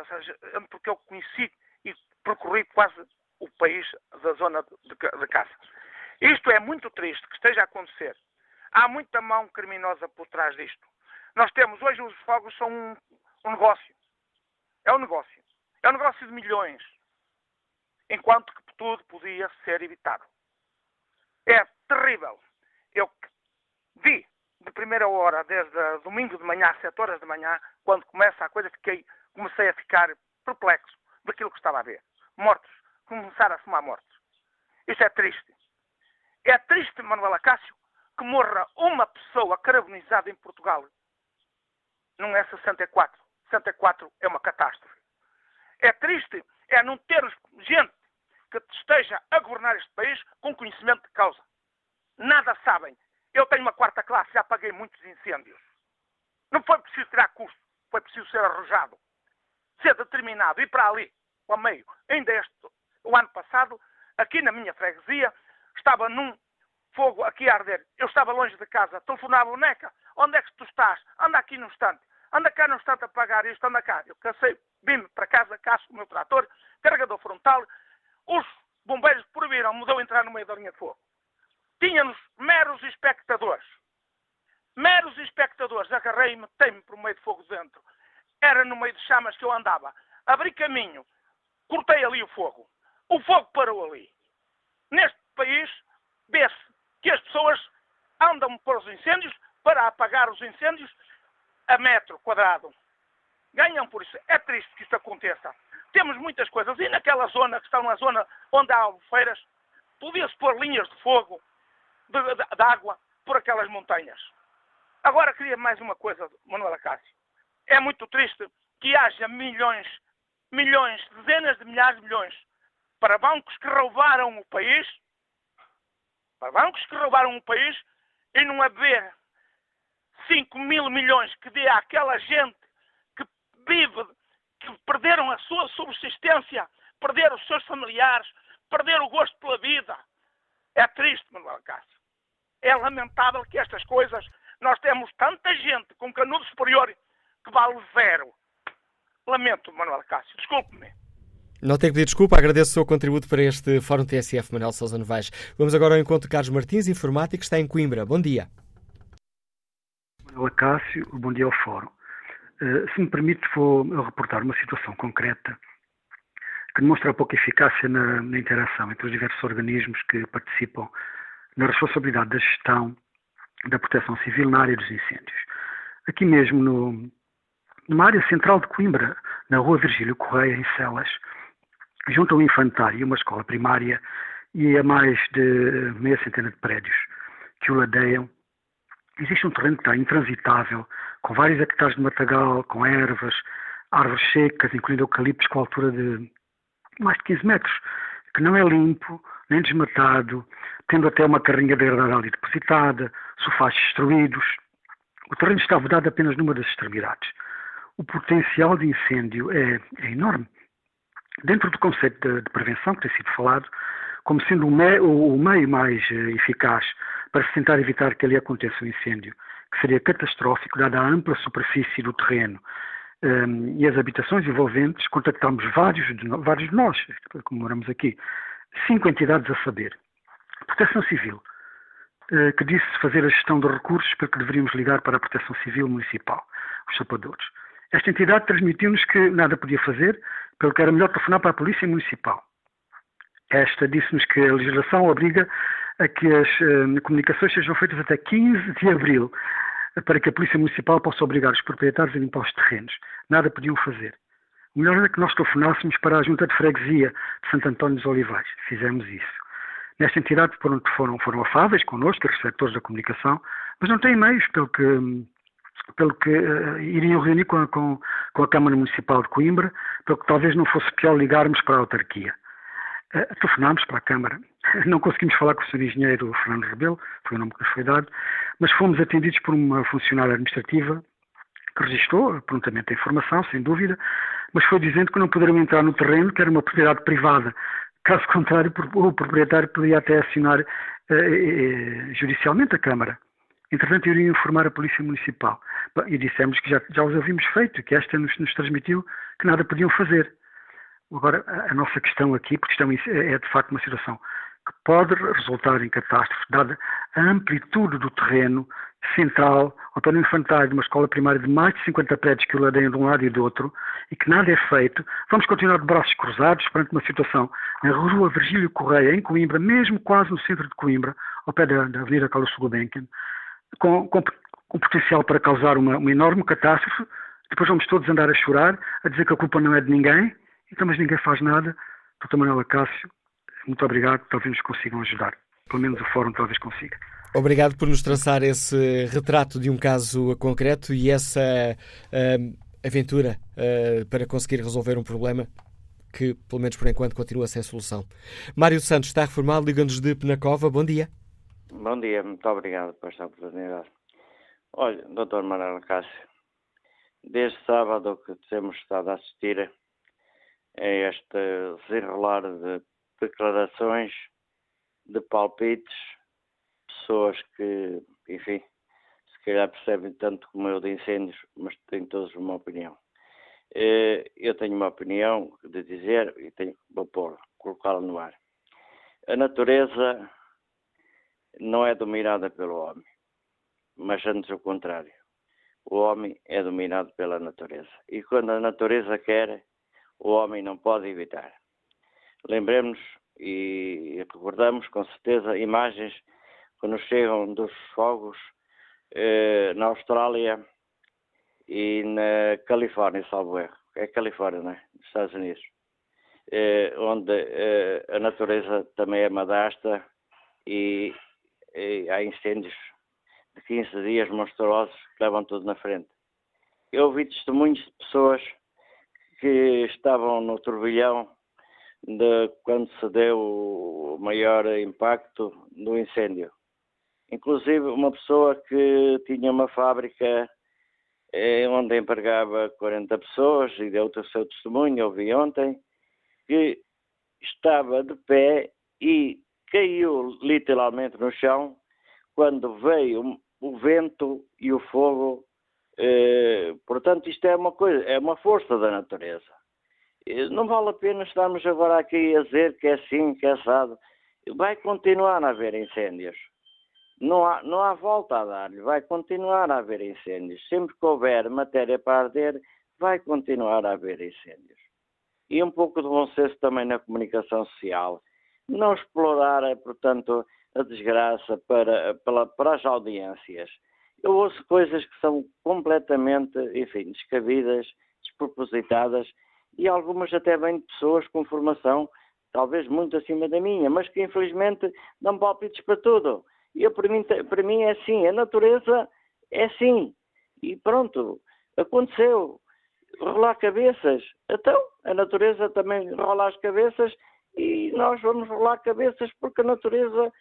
porque eu conheci e percorri quase país da zona de, de caça. Isto é muito triste que esteja a acontecer. Há muita mão criminosa por trás disto. Nós temos, hoje os fogos são um, um negócio. É um negócio. É um negócio de milhões. Enquanto que tudo podia ser evitado. É terrível. Eu vi de primeira hora, desde domingo de manhã, às 7 horas de manhã, quando começa a coisa, fiquei, comecei a ficar perplexo daquilo que estava a ver. Mortos começar a somar mortes. Isso é triste. É triste, Manuela Cássio, que morra uma pessoa carbonizada em Portugal. Não é 64. 64 é uma catástrofe. É triste é não ter gente que esteja a governar este país com conhecimento de causa. Nada sabem. Eu tenho uma quarta classe, já paguei muitos incêndios. Não foi preciso tirar custo, foi preciso ser arrojado, ser determinado, ir para ali, ao meio. Ainda este o ano passado, aqui na minha freguesia, estava num fogo aqui a arder. Eu estava longe de casa, telefonava o Neca, onde é que tu estás? Anda aqui no instante. Anda cá no instante a pagar isto, anda cá. Eu cansei, vim para casa, caço o meu trator, carregador frontal. Os bombeiros proibiram, mudou entrar no meio da linha de fogo. Tínhamos meros espectadores. Meros espectadores. Agarrei-me, metei-me por meio de fogo dentro. Era no meio de chamas que eu andava. Abri caminho, cortei ali o fogo. O fogo parou ali. Neste país, vê-se que as pessoas andam para os incêndios para apagar os incêndios a metro quadrado. ganham por isso. É triste que isso aconteça. Temos muitas coisas. E naquela zona, que está numa zona onde há albufeiras, podia-se pôr linhas de fogo, de, de, de, água, por aquelas montanhas. Agora queria mais uma coisa, Manuela Cássio. É muito triste que haja milhões, milhões, dezenas de milhares de milhões para bancos que roubaram o país, para bancos que roubaram o país e não haver 5 mil milhões que dê àquela gente que vive, que perderam a sua subsistência, perderam os seus familiares, perderam o gosto pela vida. É triste, Manuel Cássio. É lamentável que estas coisas, nós temos tanta gente com canudo superior que vale zero. Lamento, Manuel Cássio. Desculpe-me. Não tenho que pedir desculpa, agradeço o seu contributo para este Fórum TSF, Manuel Sousa Novaes. Vamos agora ao encontro de Carlos Martins, informático, que está em Coimbra. Bom dia. Manuel Cássio, bom dia ao Fórum. Uh, se me permite, vou reportar uma situação concreta que demonstra a pouca eficácia na, na interação entre os diversos organismos que participam na responsabilidade da gestão da proteção civil na área dos incêndios. Aqui mesmo, no, numa área central de Coimbra, na rua Virgílio Correia, em Celas, junto ao infantário e uma escola primária e a mais de meia centena de prédios que o ladeiam, existe um terreno que está intransitável, com vários hectares de matagal, com ervas, árvores secas, incluindo eucaliptos com altura de mais de 15 metros, que não é limpo, nem desmatado, tendo até uma carrinha de herdade ali depositada, sofás destruídos. O terreno está vedado apenas numa das extremidades. O potencial de incêndio é, é enorme. Dentro do conceito de, de, prevenção que tem sido falado, como sendo o, me, o, o meio mais uh, eficaz para se tentar evitar que ali aconteça um incêndio, que seria catastrófico, dada a ampla superfície do terreno um, e as habitações envolventes, contactámos vários de, vários de nós, como moramos aqui, cinco entidades a saber. Proteção Civil, uh, que disse fazer a gestão de recursos para que deveríamos ligar para a Proteção Civil Municipal, os sapadores. Esta entidade transmitiu-nos que nada podia fazer, pelo que era melhor telefonar para a Polícia Municipal. Esta disse-nos que a legislação obriga a que as uh, comunicações sejam feitas até 15 de abril, para que a Polícia Municipal possa obrigar os proprietários a limpar os terrenos. Nada podiam fazer. O melhor era que nós telefonássemos para a Junta de Freguesia de Santo António dos Olivais. Fizemos isso. Nesta entidade foram, foram, foram afáveis connosco, os receptores da comunicação, mas não têm meios, pelo que, pelo que uh, iriam reunir com a, com, com a Câmara Municipal de Coimbra, pelo que talvez não fosse pior ligarmos para a autarquia. Uh, telefonámos para a Câmara. Não conseguimos falar com o Sr. Engenheiro Fernando Rebelo, foi o nome que nos foi dado, mas fomos atendidos por uma funcionária administrativa que registrou prontamente a informação, sem dúvida, mas foi dizendo que não poderiam entrar no terreno, que era uma propriedade privada. Caso contrário, o proprietário poderia até acionar eh, eh, judicialmente a Câmara. Entretanto, iriam informar a Polícia Municipal. E dissemos que já, já os havíamos feito, que esta nos, nos transmitiu que nada podiam fazer. Agora, a, a nossa questão aqui, porque isto é, é de facto uma situação que pode resultar em catástrofe, dada a amplitude do terreno central, António Infantário, de uma escola primária de mais de 50 prédios que o ladeiam de um lado e do outro, e que nada é feito, vamos continuar de braços cruzados perante uma situação na rua Virgílio Correia, em Coimbra, mesmo quase no centro de Coimbra, ao pé da, da Avenida Carlos Gulbenkian, com, com, com, potencial para causar uma, uma enorme catástrofe, depois vamos todos andar a chorar, a dizer que a culpa não é de ninguém, então mas ninguém faz nada. Doutor Manuel Acácio, muito obrigado, talvez nos consigam ajudar. Pelo menos o fórum talvez consiga. Obrigado por nos traçar esse retrato de um caso concreto e essa uh, aventura uh, para conseguir resolver um problema que, pelo menos por enquanto, continua sem solução. Mário Santos está reformado, liga-nos de Penacova. Bom dia. Bom dia, muito obrigado por esta oportunidade. Olha, Dr. Manuel Cássio, desde sábado que temos estado a assistir a este desenrolar de declarações, de palpites, pessoas que, enfim, se calhar percebem tanto como eu de incêndios, mas têm todos uma opinião. Eh, eu tenho uma opinião de dizer e tenho, vou pôr, colocá-la no ar. A natureza não é dominada pelo homem, mas antes o contrário. O homem é dominado pela natureza. E quando a natureza quer, o homem não pode evitar. Lembremos e recordamos com certeza imagens quando chegam dos fogos eh, na Austrália e na Califórnia, salvo erro. É Califórnia, não é? Nos Estados Unidos. Eh, onde eh, a natureza também é madasta e, e, há incêndios de 15 dias monstruosos que levam tudo na frente. Eu ouvi testemunhos de pessoas que estavam no turbilhão de quando se deu o maior impacto do incêndio. Inclusive uma pessoa que tinha uma fábrica eh, onde empregava 40 pessoas e deu o seu testemunho, ouvi ontem, que estava de pé e caiu literalmente no chão quando veio o vento e o fogo. Eh, portanto, isto é uma coisa, é uma força da natureza. Não vale a pena estarmos agora aqui a dizer que é assim, que é assado. Vai continuar a haver incêndios. Não há, não há volta a dar-lhe. Vai continuar a haver incêndios. Sempre que houver matéria para arder, vai continuar a haver incêndios. E um pouco de bom senso também na comunicação social. Não explorar, portanto, a desgraça para, para, para as audiências. Eu ouço coisas que são completamente, enfim, descabidas, despropositadas e algumas até vêm de pessoas com formação talvez muito acima da minha, mas que infelizmente dão palpites para tudo. E para, mim, para mim é assim, a natureza é assim. E pronto, aconteceu. Rolar cabeças. Então, a natureza também rola as cabeças nós vamos rolar cabeças porque a natureza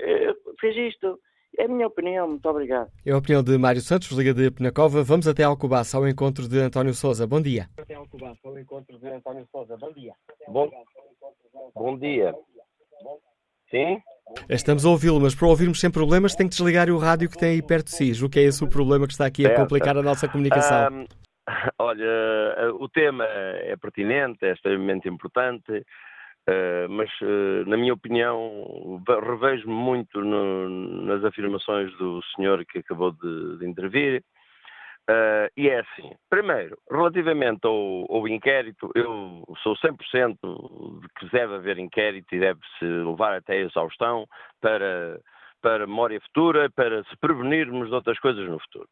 eh, fez isto. É a minha opinião, muito obrigado. É a opinião de Mário Santos, Liga de Penacova. Vamos até Alcobaça, ao encontro de António Souza. Bom dia. Até Alcobaça, ao encontro de António Souza. Bom dia. Bom, bom dia. Sim? Estamos a ouvi-lo, mas para ouvirmos sem problemas tem que desligar o rádio que tem aí perto de si. O que é esse o problema que está aqui a complicar a nossa comunicação? Um, olha, o tema é pertinente, é extremamente importante. Uh, mas, uh, na minha opinião, revejo-me muito no, nas afirmações do senhor que acabou de, de intervir. Uh, e é assim, primeiro, relativamente ao, ao, inquérito, eu sou 100% de que deve haver inquérito e deve-se levar até a exaustão para, para memória futura, para se prevenirmos de outras coisas no futuro.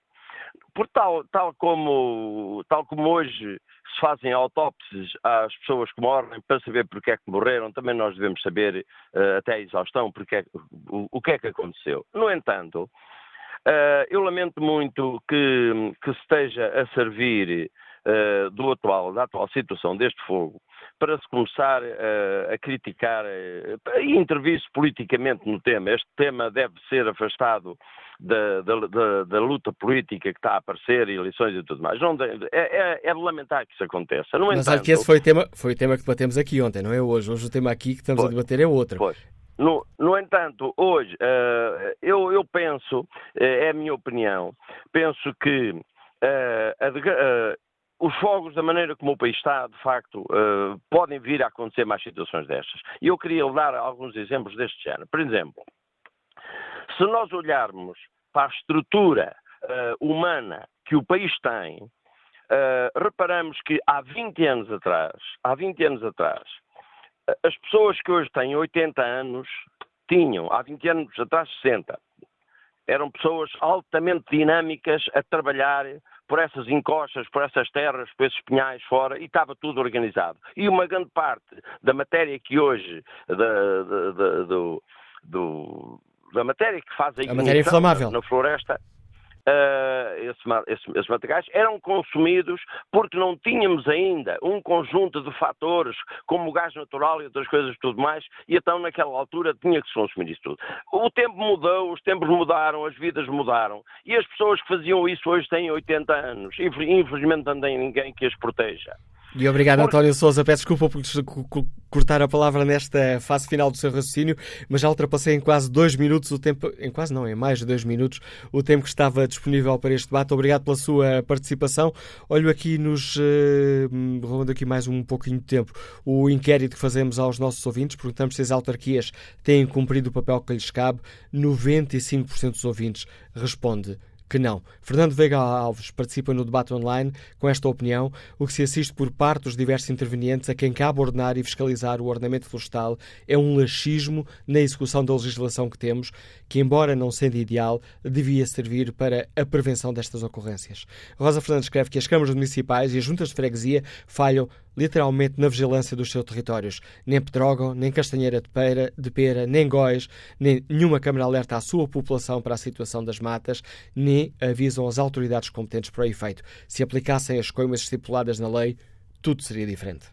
Por tal, tal, como, tal como hoje se fazem autópsias às pessoas que morrem para saber porque é que morreram, também nós devemos saber uh, até a exaustão porque é, o, o, que é que aconteceu. No entanto, uh, eu lamento muito que, que esteja a servir uh, do atual, da atual situação deste fogo para se começar uh, a criticar uh, e intervir-se politicamente no tema. Este tema deve ser afastado da, da, da, da, luta política que está a aparecer, eleições e tudo mais. Não, é, é, é, de lamentar que isso aconteça. No Mas entanto, acho que esse foi o, tema, foi o tema que debatemos aqui ontem, não é hoje. Hoje o tema aqui que estamos pois, a debater é outro. Pois. No, no, entanto, hoje, uh, eu, eu, penso, uh, é a minha opinião, penso que uh, a, os fogos, da maneira como o país está, de facto, uh, podem vir a acontecer mais situações destas. E eu queria dar alguns exemplos deste género. Por exemplo, se nós olharmos para a estrutura uh, humana que o país tem, uh, reparamos que há 20 anos atrás, há 20 anos atrás, as pessoas que hoje têm 80 anos tinham, há 20 anos atrás, 60. Eram pessoas altamente dinâmicas a trabalhar por essas encostas, por essas terras, por esses pinhais fora, e estava tudo organizado. E uma grande parte da matéria que hoje, da, da, da, do, do, da matéria que faz a, a matéria inflamável na floresta, uh, esse, esse, esses materiais eram consumidos porque não tínhamos ainda um conjunto de fatores como o gás natural e outras coisas tudo mais, e então naquela altura tinha que se consumir isso tudo. O tempo mudou, os tempos mudaram, as vidas mudaram, e as pessoas que faziam isso hoje têm 80 anos, infelizmente não tem ninguém que as proteja. E obrigado, António Souza. Peço desculpa por cortar a palavra nesta fase final do seu raciocínio, mas já ultrapassei em quase dois minutos o tempo, em quase não, em mais de dois minutos, o tempo que estava disponível para este debate. Obrigado pela sua participação. Olho aqui nos, uh, roubando aqui mais um pouquinho de tempo, o inquérito que fazemos aos nossos ouvintes, perguntamos se as autarquias têm cumprido o papel que lhes cabe. 95% dos ouvintes responde que não. Fernando Veiga Alves participa no debate online com esta opinião, o que se assiste por parte dos diversos intervenientes a quem cabe ordenar e fiscalizar o ordenamento florestal é um laxismo na execução da legislação que temos, que, embora não sendo ideal, devia servir para a prevenção destas ocorrências. Rosa Fernandes escreve que as câmaras municipais e as juntas de freguesia falham literalmente na vigilância dos seus territórios. Nem Pedrógão, nem Castanheira de Pera, de Pera, nem Góis, nem nenhuma Câmara alerta a sua população para a situação das matas, nem avisam as autoridades competentes para o efeito. Se aplicassem as coimas estipuladas na lei, tudo seria diferente.